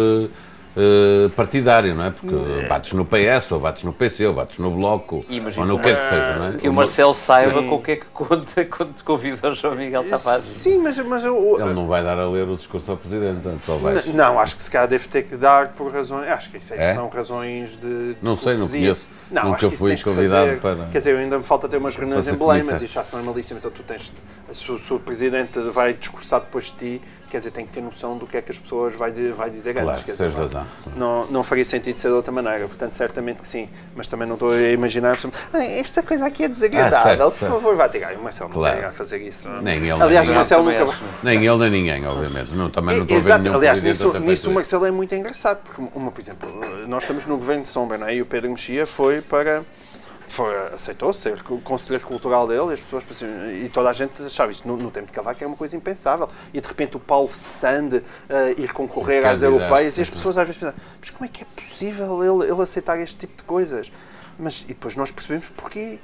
uh, partidário, não é? Porque é. bates no PS, ou bates no PC, ou bates no Bloco, ou no que quer que seja, não é?
Que o Marcelo saiba Sim. com o que é que conta quando te convida o João Miguel Tavares.
Sim, mas, mas eu,
Ele não vai dar a ler o discurso ao Presidente, só
vai. Não, acho que se calhar deve ter que dar por razões. Acho que isso é? são razões de. de
não sei, não conheço. Não, Nunca fui convidado para.
Quer dizer, ainda me falta ter umas reuniões em Belém, mas isto já se normalíssimo, então tu tens. Se, se, o Presidente vai discursar depois de ti, quer dizer, tem que ter noção do que é que as pessoas vai, vai dizer
claro,
antes.
Quer dizer, razão.
Não, não faria sentido ser de outra maneira, portanto, certamente que sim. Mas também não estou a imaginar. Ah, esta coisa aqui é desagradável, ah, certo, por certo. favor, vá tirar. O Marcelo não claro. tem a fazer isso.
Nem ele,
Aliás,
nem
o Marcelo nunca.
Nem ele, nem ninguém, obviamente. Não, também não estou
Exato.
a ver nenhum
Aliás, nisso, nisso o Marcelo é muito engraçado, porque, uma, por exemplo, nós estamos no governo de Sombra, não é? E o Pedro Mexia foi para aceitou ser conselheiro cultural dele e as pessoas e toda a gente achava isto no, no, tempo de Cavaco era uma coisa impensável. E de repente o Paulo Sande uh, ir concorrer às europeias e as pessoas às vezes pensam mas como é que é possível ele, ele aceitar este tipo de coisas? Mas e depois nós percebemos porquê.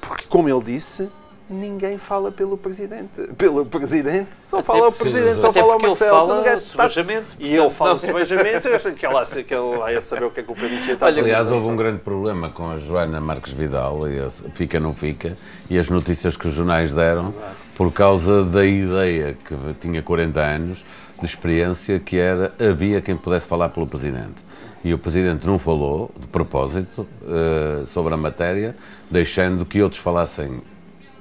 Porque como ele disse ninguém fala pelo Presidente. Pelo Presidente, só fala o Presidente, só fala o Marcelo.
Ele fala subajamente.
E ele fala subajamente, que ela, que ele vai saber o que é que o Pedro está
a dizer. Aliás, houve um grande problema com a Joana Marques Vidal, e fica não fica, e as notícias que os jornais deram, Exato. por causa da ideia que tinha 40 anos de experiência, que era havia quem pudesse falar pelo Presidente e o Presidente não falou, de propósito, uh, sobre a matéria, deixando que outros falassem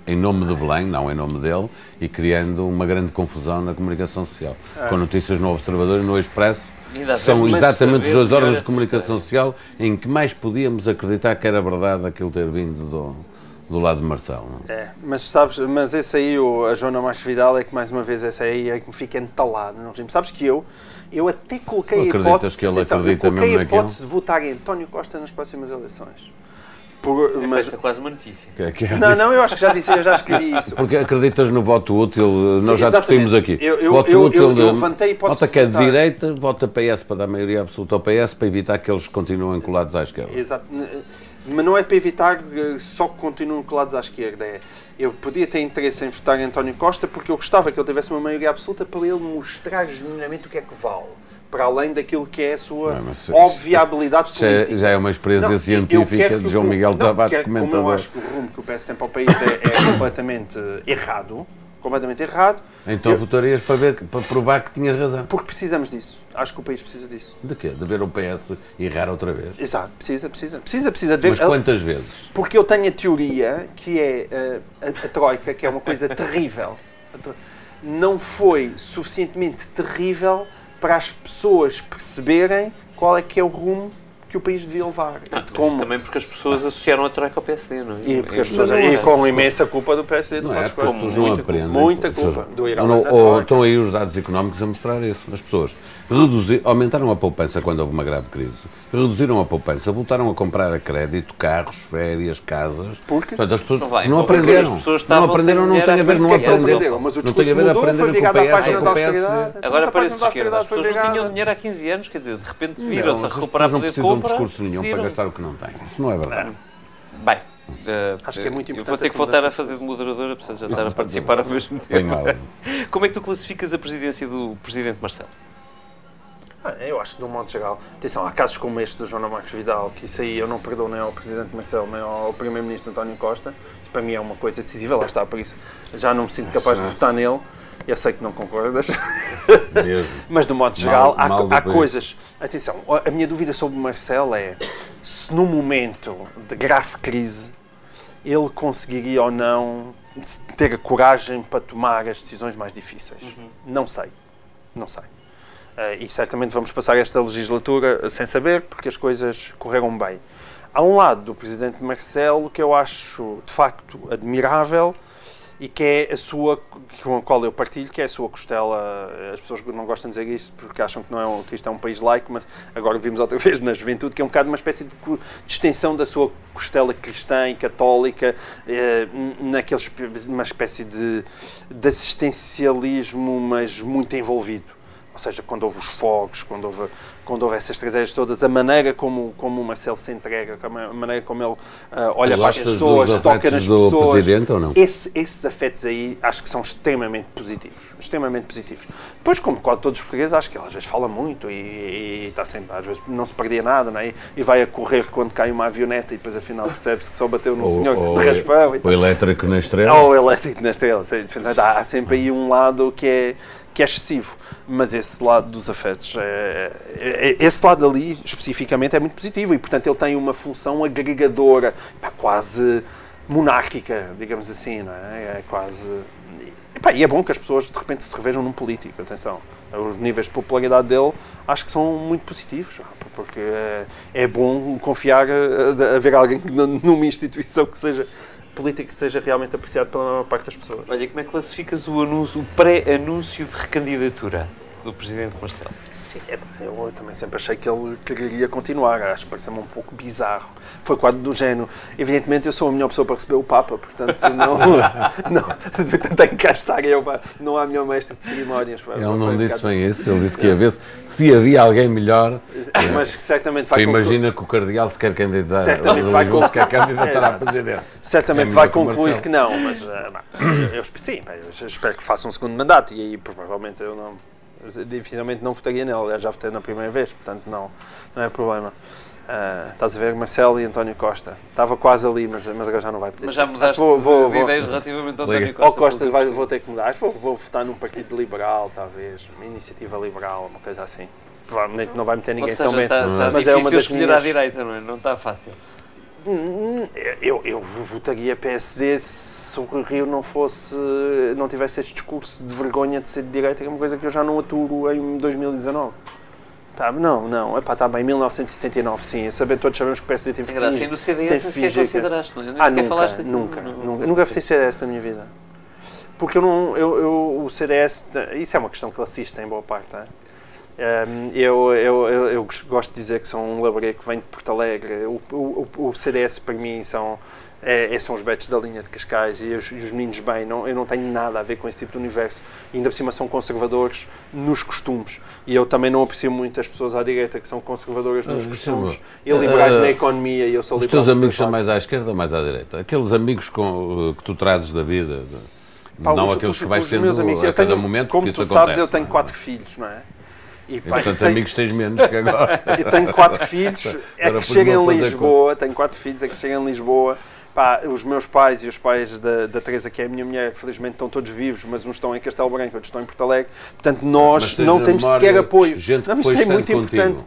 em nome de Belém, não em nome dele, e criando uma grande confusão na comunicação social. É. Com notícias no Observador e no Expresso, são exatamente os dois órgãos de comunicação social em que mais podíamos acreditar que era verdade aquilo ter vindo do, do lado de Marcelo.
É, mas sabes, mas esse aí, o, a Joana Marques Vidal, é que mais uma vez essa aí é que me fica entalado no regime. Sabes que eu, eu até coloquei a hipótese,
que ele atenção, eu
coloquei
a
hipótese de votar em António Costa nas próximas eleições.
Por, é, mas... é quase uma notícia. Que,
é que é não, não, eu acho que já disse, eu já escrevi isso.
Porque acreditas no voto útil, Sim, nós já discutimos aqui.
Eu, eu, voto eu, útil eu, eu levantei
Vota que é de direita, vota PS para dar maioria absoluta ao PS para evitar que eles continuem colados à esquerda.
Exato. Mas não é para evitar só que continuem colados à esquerda. É, eu podia ter interesse em votar em António Costa porque eu gostava que ele tivesse uma maioria absoluta para ele mostrar genuinamente o que é que vale para além daquilo que é a sua não, óbvia habilidade
já, política. Já é uma experiência não, científica de João Miguel Tavares comentador.
Como eu acho que o rumo que o PS tem para o país é, é completamente errado, completamente errado.
Então eu, votarias para, ver, para provar que tinhas razão.
Porque precisamos disso. Acho que o país precisa disso.
De quê? De ver o PS errar outra vez?
Exato. Precisa, precisa. Precisa, precisa de ver...
Mas quantas vezes?
Porque eu tenho a teoria que é uh, a, a Troika, que é uma coisa terrível. Não foi suficientemente terrível para as pessoas perceberem qual é que é o rumo que o país devia levar.
Ah, mas Como... também porque as pessoas associaram a Troika ao PSD, não é?
E, porque as pessoas, e com imensa culpa do PSD.
Não, é,
com
muita,
muita culpa do Irão.
Ou, estão aí os dados económicos a mostrar isso. As pessoas reduzir, aumentaram a poupança quando houve uma grave crise, reduziram a poupança, voltaram a comprar a crédito carros, férias, casas.
Porque?
Portanto, as pessoas não, vai, não aprenderam. As pessoas não aprenderam, não tem a ver, não aprenderam.
Mas o discurso não mudou, foi ligado à página da austeridade.
Agora parece esquerda. As pessoas não tinham dinheiro há 15 anos, quer dizer, de repente viram-se a recuperar poder de compra.
Não de discurso nenhum para gastar o que não têm. Isso não é verdade.
Bem,
Uh, Acho que é muito importante.
Eu vou ter que voltar a fazer de moderadora, apesar de já estar a participar ao mesmo tempo. Como é que tu classificas a presidência do Presidente Marcelo?
Ah, eu acho que, de um modo geral, atenção, há casos como este do João Marcos Vidal, que isso aí eu não perdoo nem ao Presidente Marcelo, nem ao Primeiro-Ministro António Costa, para mim é uma coisa decisiva, lá está, por isso já não me sinto capaz de votar nele. Eu sei que não concordas, mas de um modo geral mal, há, há coisas. Atenção, a minha dúvida sobre o Marcelo é se no momento de grave crise ele conseguiria ou não ter a coragem para tomar as decisões mais difíceis. Uhum. Não sei. Não sei. Uh, e certamente vamos passar esta legislatura sem saber, porque as coisas correram bem. Há um lado do Presidente Marcelo que eu acho, de facto, admirável e que é a sua, com a qual eu partilho, que é a sua costela. As pessoas não gostam de dizer isso porque acham que, não é um, que isto é um país laico, mas agora vimos outra vez na juventude que é um bocado uma espécie de, de extensão da sua costela cristã e católica, eh, naqueles, uma espécie de, de assistencialismo, mas muito envolvido ou seja, quando houve os fogos, quando houve, quando houve essas tragédias todas, a maneira como, como o Marcelo se entrega, a maneira como ele uh, olha para as pessoas, toca nas pessoas.
Presidente, ou não?
Esse, esses afetos aí acho que são extremamente positivos. Extremamente positivos. Depois, como quase todos os portugueses, acho que ele às vezes fala muito e, e, e está sempre, às vezes não se perdia nada, não é? E vai a correr quando cai uma avioneta e depois afinal percebe-se que só bateu num ou, senhor ou, de raspão.
O elétrico na estrela.
Ou o elétrico na estrela. Há sempre aí um lado que é que é excessivo. Mas esse lado dos afetos, é, é, é, esse lado ali especificamente é muito positivo e, portanto, ele tem uma função agregadora, pá, quase monárquica, digamos assim, não é? É quase. E, pá, e é bom que as pessoas de repente se revejam num político, atenção. Os níveis de popularidade dele acho que são muito positivos, porque é, é bom confiar a, a ver alguém numa instituição que seja política que seja realmente apreciado pela maior parte das pessoas.
Olha, como é que classificas o, anúncio, o pré-anúncio de recandidatura? Do Presidente Marcelo.
Sim, é, eu também sempre achei que ele queria continuar, acho que parece-me um pouco bizarro. Foi quadro do género. Evidentemente eu sou a melhor pessoa para receber o Papa, portanto não, não tenho que cá estar eu, não há melhor mestre de cerimónias.
Ele não disse bem isso, ele disse que ia ver se, havia alguém melhor.
Mas que certamente vai
imagina que o Cardeal se quer candidatar, certamente vai concluir, se quer candidatar à presidência.
Certamente é vai concluir que, que não, mas uh, eu, eu, sim, eu espero que faça um segundo mandato e aí provavelmente eu não dificilmente não votaria nele. já votei na primeira vez, portanto não, não é problema. Uh, estás a ver Marcelo e António Costa. Estava quase ali, mas, mas agora já não vai poder.
Mas já mudaste vou, vou, de vou, ideias relativamente ao António Costa.
Ao Costa vai, vou ter que mudar. Vou, vou votar num partido liberal, talvez. Uma iniciativa liberal, uma coisa assim. Provavelmente não vai meter ninguém
Ou seja, está, está mas é uma das escolher minhas... à direita, não é? Não está fácil.
Eu, eu votaria PSD se o Rio não fosse, não tivesse este discurso de vergonha de ser de direita, que é uma coisa que eu já não aturo em 2019. Tá, não, não, epá, está bem, 1979, sim. Saber, todos sabemos que o PSD teve
que fingir. no CDS nem sequer consideraste, não é? Nem
ah, nunca, falaste nunca, no, nunca, nunca votei CDS na minha vida. Porque eu não, eu, eu, o CDS, isso é uma questão classista em boa parte, é? Eu, eu, eu, eu gosto de dizer que são um labaré que vem de Porto Alegre. O, o, o CDS para mim são é, é, são os betos da linha de Cascais e os, e os, meninos bem, não, eu não tenho nada a ver com esse tipo de universo. E ainda por cima são conservadores nos costumes. E eu também não aprecio muito as pessoas à direita que são conservadoras nos uh, costumes e liberais uh, na economia e eu sou
Os teus amigos são mais à esquerda ou mais à direita? Aqueles amigos com, que tu trazes da vida, Pá, não os, aqueles os, que vais tendo amigos, a cada tenho, momento,
como tu sabes, eu tenho quatro filhos, não é?
E, pá, portanto, tenho, amigos tens menos que agora.
Eu tenho quatro filhos, é que chegam em Lisboa, tenho quatro filhos, é que chegam em Lisboa Pá, os meus pais e os pais da, da Teresa, que é a minha mulher, felizmente estão todos vivos, mas uns estão em Castelo Branco, outros estão em Porto Alegre. Portanto, nós não temos sequer apoio.
Gente não, isto é muito contigo. importante.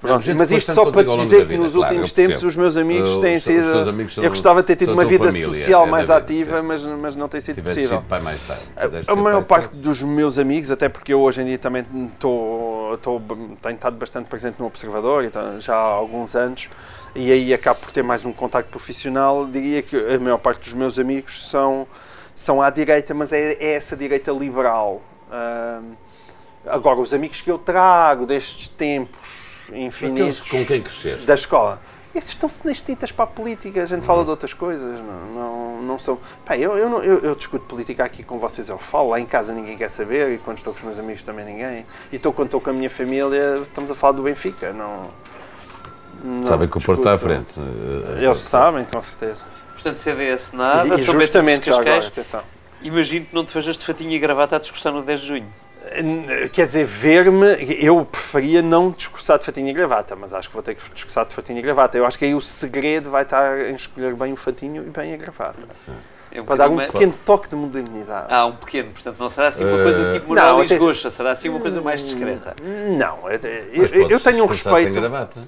Pronto, mas isto só para dizer que nos últimos claro, tempos os meus amigos têm os, sido. Os eu gostava de ter tido uma vida família, social é mais ativa, mas, mas não tem sido possível.
Pai mais tarde,
a, a maior parte dos meus amigos, até porque eu hoje em dia também estou, estou, tenho estado bastante presente no Observador, então, já há alguns anos e aí acabo por ter mais um contacto profissional. Diria que a maior parte dos meus amigos são, são à direita, mas é, é essa direita liberal. Uh, agora, os amigos que eu trago destes tempos infinitos
com quem cresceste?
da escola. Esses estão-se nas tintas para a política, a gente fala de outras coisas, não, não, não são... Pá, eu, eu, eu, eu, discuto política aqui com vocês, eu falo, lá em casa ninguém quer saber, e quando estou com os meus amigos também ninguém. E estou, quando estou com a minha família, estamos a falar do Benfica, não...
Não, sabem que o Porto está à frente.
Eles sabem, com certeza.
Portanto, CDS nada,
e, e justamente já agora, atenção.
Imagino que não te vejas de fatinha e gravata a discursar no 10 de junho.
Quer dizer, ver-me, eu preferia não discursar de fatinha e gravata, mas acho que vou ter que discursar de fatinha e gravata. Eu acho que aí o segredo vai estar em escolher bem o fatinho e bem a gravata. É um para dar um mais... pequeno toque de modernidade.
Ah, um pequeno, portanto não será assim uma coisa uh... tipo Moral e Gosta, será assim uma coisa mais discreta.
Não, eu, eu, eu tenho um respeito.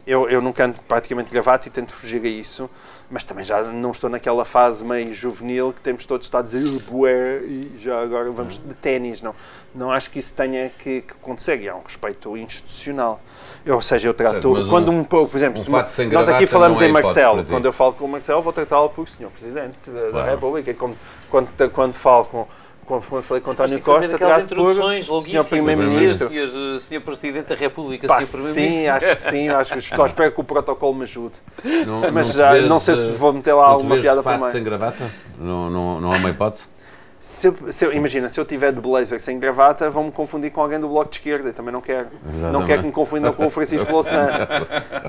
Eu, eu não canto praticamente gravata e tento fugir a isso mas também já não estou naquela fase meio juvenil que temos todos estado a dizer bué e já agora vamos de ténis, não. Não acho que isso tenha que, que acontecer, e há um respeito institucional. Ou seja, eu trato, certo, quando um, um, por exemplo, um nós aqui falamos em Marcelo, quando eu falo com o Marcelo vou tratá-lo por Senhor Presidente da, da República, quando, quando, quando falo com quando falei com António Costa,
trato introduções por Sr. Primeiro-Ministro. Senhor, Presidente da República, Pá, Sr. Primeiro-Ministro.
Sim, acho que sim, acho que estou à espera que o protocolo me ajude. Não, Mas não já vês, não sei se vou meter lá alguma piada para
mais. sem gravata? Não, não, não há uma hipótese?
Se eu, se eu, imagina, se eu tiver de blazer sem gravata, vão-me confundir com alguém do bloco de esquerda. Eu também não quero. Exatamente. Não quero que me confundam com o Francisco Louçã.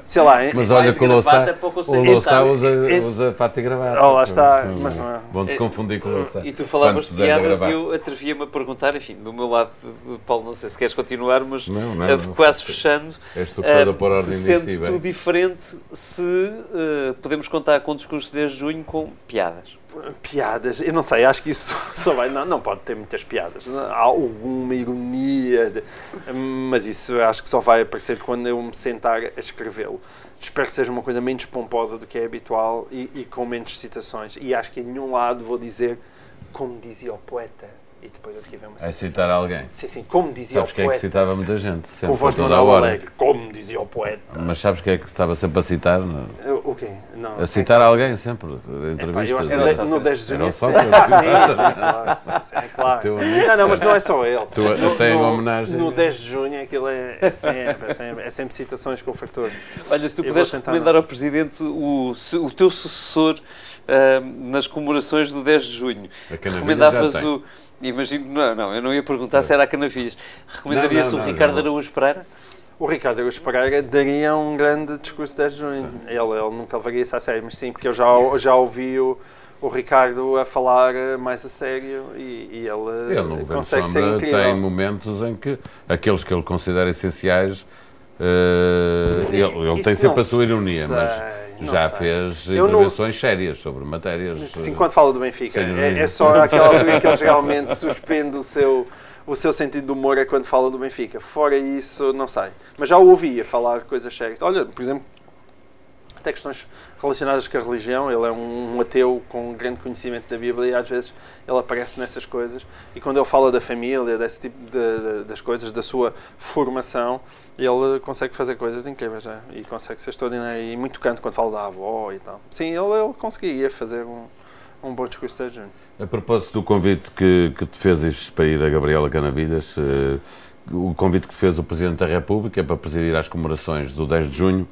Sei lá.
Mas olha que o Louçã, o Louçã usa, usa pata e gravata.
Oh, lá está. Mas
não é. Vão-te confundir com o Louçã.
E tu falavas de piadas e eu atrevia-me a perguntar, enfim, do meu lado, de, Paulo, não sei se queres continuar, mas não, não, quase não, fechando.
És tu que uh, pôr ordem
Sendo tu diferente, se uh, podemos contar com o discurso desde junho com piadas
piadas, eu não sei, acho que isso só vai, não, não pode ter muitas piadas, há alguma ironia, de, mas isso acho que só vai aparecer quando eu me sentar a escrevê-lo. Espero que seja uma coisa menos pomposa do que é habitual e, e com menos citações. E acho que em nenhum lado vou dizer como dizia o poeta e depois a seguir vem uma
citação. É citar alguém.
Sim, sim, como dizia
sabes
o poeta.
Sabes quem é que citava muita gente?
Sempre, com voz de Manuel Alegre, como dizia o poeta.
Mas sabes quem é que estava sempre a citar?
O quê?
Não, a citar é alguém sempre, entrevistas.
eu acho que é no 10 de junho. Sim, sim, claro. Sim, é claro. Não, não, mas não é só ele.
Tu, no, tem uma homenagem.
No 10 de junho aquilo é, é, sempre, é, sempre, é sempre citações com fartura.
Olha, se tu puderes recomendar ao Presidente o, o teu sucessor uh, nas comemorações do 10 de junho, recomendavas o Imagino, não, não, eu não ia perguntar se era a Canavias. Recomendaria-se o Ricardo Araújo Pereira?
O Ricardo Araújo Pereira daria um grande discurso de junho. Ele, ele nunca levaria isso a sério, mas sim, porque eu já, já ouvi o, o Ricardo a falar mais a sério e, e ele, ele consegue ser incrível.
Tem momentos em que aqueles que ele considera essenciais, uh, ele, ele tem sempre a sua ironia, sei. mas já sei. fez eu intervenções não... sérias sobre matérias.
Sim, quando fala do Benfica. É, é, só aquela altura em que eles realmente suspendem o seu, o seu sentido de humor é quando falam do Benfica. Fora isso, não sei. Mas já o ouvia falar de coisas sérias. Olha, por exemplo, até questões relacionadas com a religião. Ele é um, ateu com grande conhecimento da Bíblia e às vezes ele aparece nessas coisas. E quando ele fala da família, desse tipo de, de, das coisas, da sua formação, ele consegue fazer coisas incríveis é? e consegue ser extraordinário e muito canto quando fala da avó e tal. Sim, ele, ele conseguia fazer um, um bom discurso de junho.
A propósito do convite que, que te fez para ir a Gabriela Canavidas, uh, o convite que fez o Presidente da República para presidir as comemorações do 10 de junho.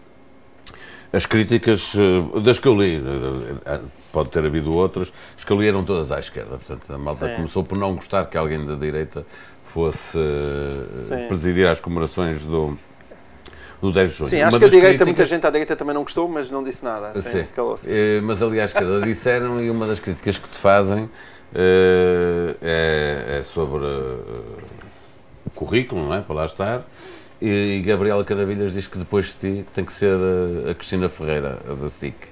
As críticas, eh, das que eu li, eh, eh, pode ter havido outras, as que eu li eram todas à esquerda. Portanto, a malta Sim. começou por não gostar que alguém da direita fosse Sim. presidir as comemorações do, do 10 de junho.
Sim, acho Uma que a direita, críticas... muita gente à direita também não gostou, mas não disse nada. Sim,
Sim. Mas ali à esquerda disseram e uma das críticas que te fazem é, é sobre o currículo, não é? Para lá estar. E Gabriela Caravilhas diz que depois de ti tem que ser a Cristina Ferreira, a da SIC.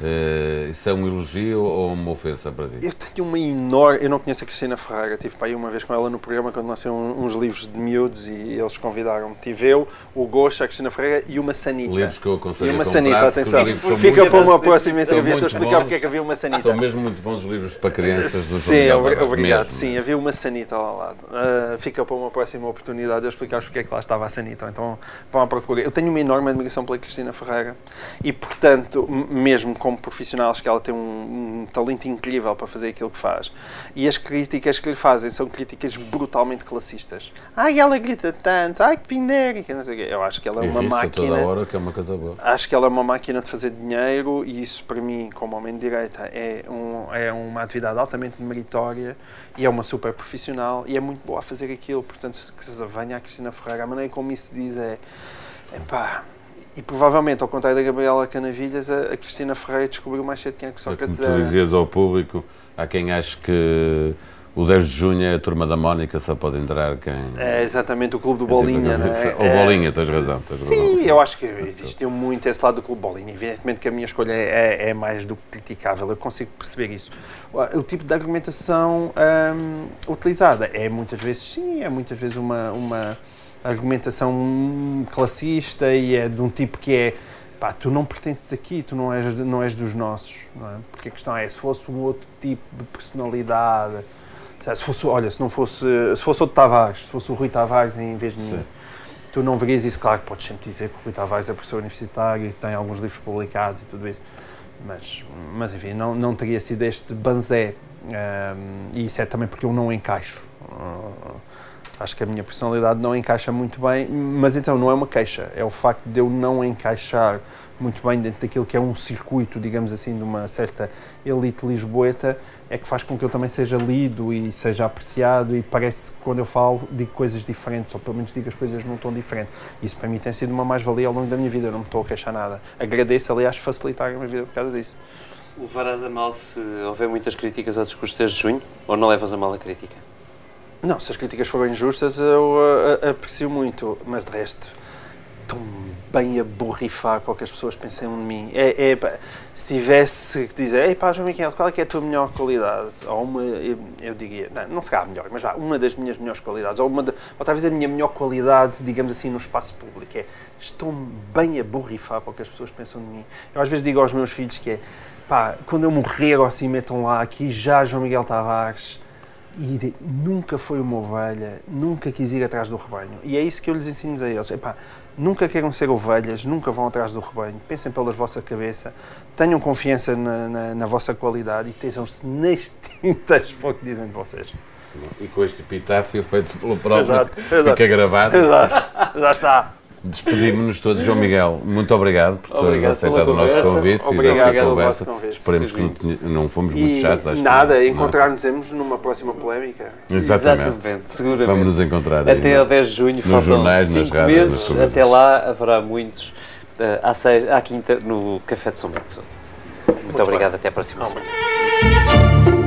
Uh, isso é um elogio ou uma ofensa para ti?
Eu tenho uma enorme. Eu não conheço a Cristina Ferreira, tive para aí uma vez com ela no programa quando nasceram uns livros de miúdos e eles convidaram-me. Tive eu, o Gosto, a Cristina Ferreira e uma Sanita.
Livros que eu aconselho
E uma Sanita, atenção. Fica para uma próxima entrevista a explicar porque é que havia uma Sanita.
São mesmo muito bons livros para crianças do
Sim, obrigado. Mesmo. Sim, havia uma Sanita lá ao lado. Uh, fica para uma próxima oportunidade de eu explicar porque é que lá estava a Sanita. Então vão à procura. Eu tenho uma enorme admiração pela Cristina Ferreira e, portanto, mesmo como profissional acho que ela tem um, um, talento incrível para fazer aquilo que faz. E as críticas que lhe fazem são críticas brutalmente classistas. Ai, ela grita tanto, ai, que pindérica, não sei o quê. Eu acho que ela é uma máquina.
Toda hora que é uma coisa boa.
Acho que ela é uma máquina de fazer dinheiro e isso, para mim, como homem de direita, é, um, é uma atividade altamente meritória e é uma super profissional e é muito boa a fazer aquilo. Portanto, que se venha a Cristina Ferreira, a maneira como isso diz é. Epá, e provavelmente, ao contrário da Gabriela Canavilhas, a, a Cristina Ferreira descobriu mais cedo quem é que Sócrates
é era. Como tu dizias ao público, há quem ache que o 10 de junho é a turma da Mónica, só pode entrar quem.
É exatamente o Clube do Bolinha, não é?
O Bolinha, tens razão. Tens
Sim, razão. eu acho que existiu muito esse lado do Clube Bolinha. Evidentemente que a minha escolha é, é, é mais do que criticável, eu consigo perceber isso. O tipo de argumentação hum, utilizada é muitas vezes, sim, é muitas vezes uma. uma argumentação classista e é de um tipo que é pá, tu não pertences aqui, tu não és, não és dos nossos, não é? Porque a questão é, se fosse um outro tipo de personalidade, se fosse, olha, se não fosse, se fosse outro Tavares, se fosse o Rui Tavares em vez de mim, tu não verias isso, claro, podes sempre dizer que o Rui Tavares é professor universitário e tem alguns livros publicados e tudo isso, mas, mas enfim, não, não teria sido este banzé, um, e isso é também porque eu não encaixo. Uh, acho que a minha personalidade não encaixa muito bem, mas então não é uma queixa, é o facto de eu não encaixar muito bem dentro daquilo que é um circuito, digamos assim, de uma certa elite lisboeta, é que faz com que eu também seja lido e seja apreciado e parece que quando eu falo digo coisas diferentes, ou pelo menos digo as coisas num tom diferente. Isso para mim tem sido uma mais-valia ao longo da minha vida, eu não me estou a queixar nada. Agradeço, aliás, facilitar a minha vida por causa disso.
Levarás a mal se houver muitas críticas ao discurso de junho, ou não levas a mal a crítica?
Não, se as críticas forem justas, eu uh, aprecio muito, mas de resto, estou bem a borrifar com o que as pessoas pensam de mim. É, é, se tivesse que dizer, ei pá, João Miguel, qual é, que é a tua melhor qualidade? Ou uma, eu, eu diria, não, não será a melhor, mas vá, uma das minhas melhores qualidades, ou, uma de, ou talvez a minha melhor qualidade, digamos assim, no espaço público, é estou bem a borrifar com o que as pessoas pensam de mim. Eu às vezes digo aos meus filhos que é, pá, quando eu morrer, ou assim, metam lá aqui já João Miguel Tavares e nunca foi uma ovelha, nunca quis ir atrás do rebanho. E é isso que eu lhes ensino a eles. Epá, nunca queiram ser ovelhas, nunca vão atrás do rebanho. Pensem pelas vossa cabeça, tenham confiança na, na, na vossa qualidade e estejam-se nas tintas para o que dizem de vocês.
E com este epitáfio feito pelo próprio, exato, exato. fica gravado.
Exato, já está.
Despedimos-nos todos, João Miguel. Muito obrigado por teres aceitado o nosso convite
obrigado e desta conversa. Convite,
Esperemos que não, não fomos muito e chatos.
Acho nada, encontrar-nos numa próxima polémica.
Exatamente. Exatamente, seguramente. Vamos nos encontrar.
Até ao 10 de junho, faltam jornais, cinco nas meses. Nas até lá haverá muitos. Uh, à, seis, à quinta, no Café de São Bento. Muito, muito obrigado, bem. até a próxima semana.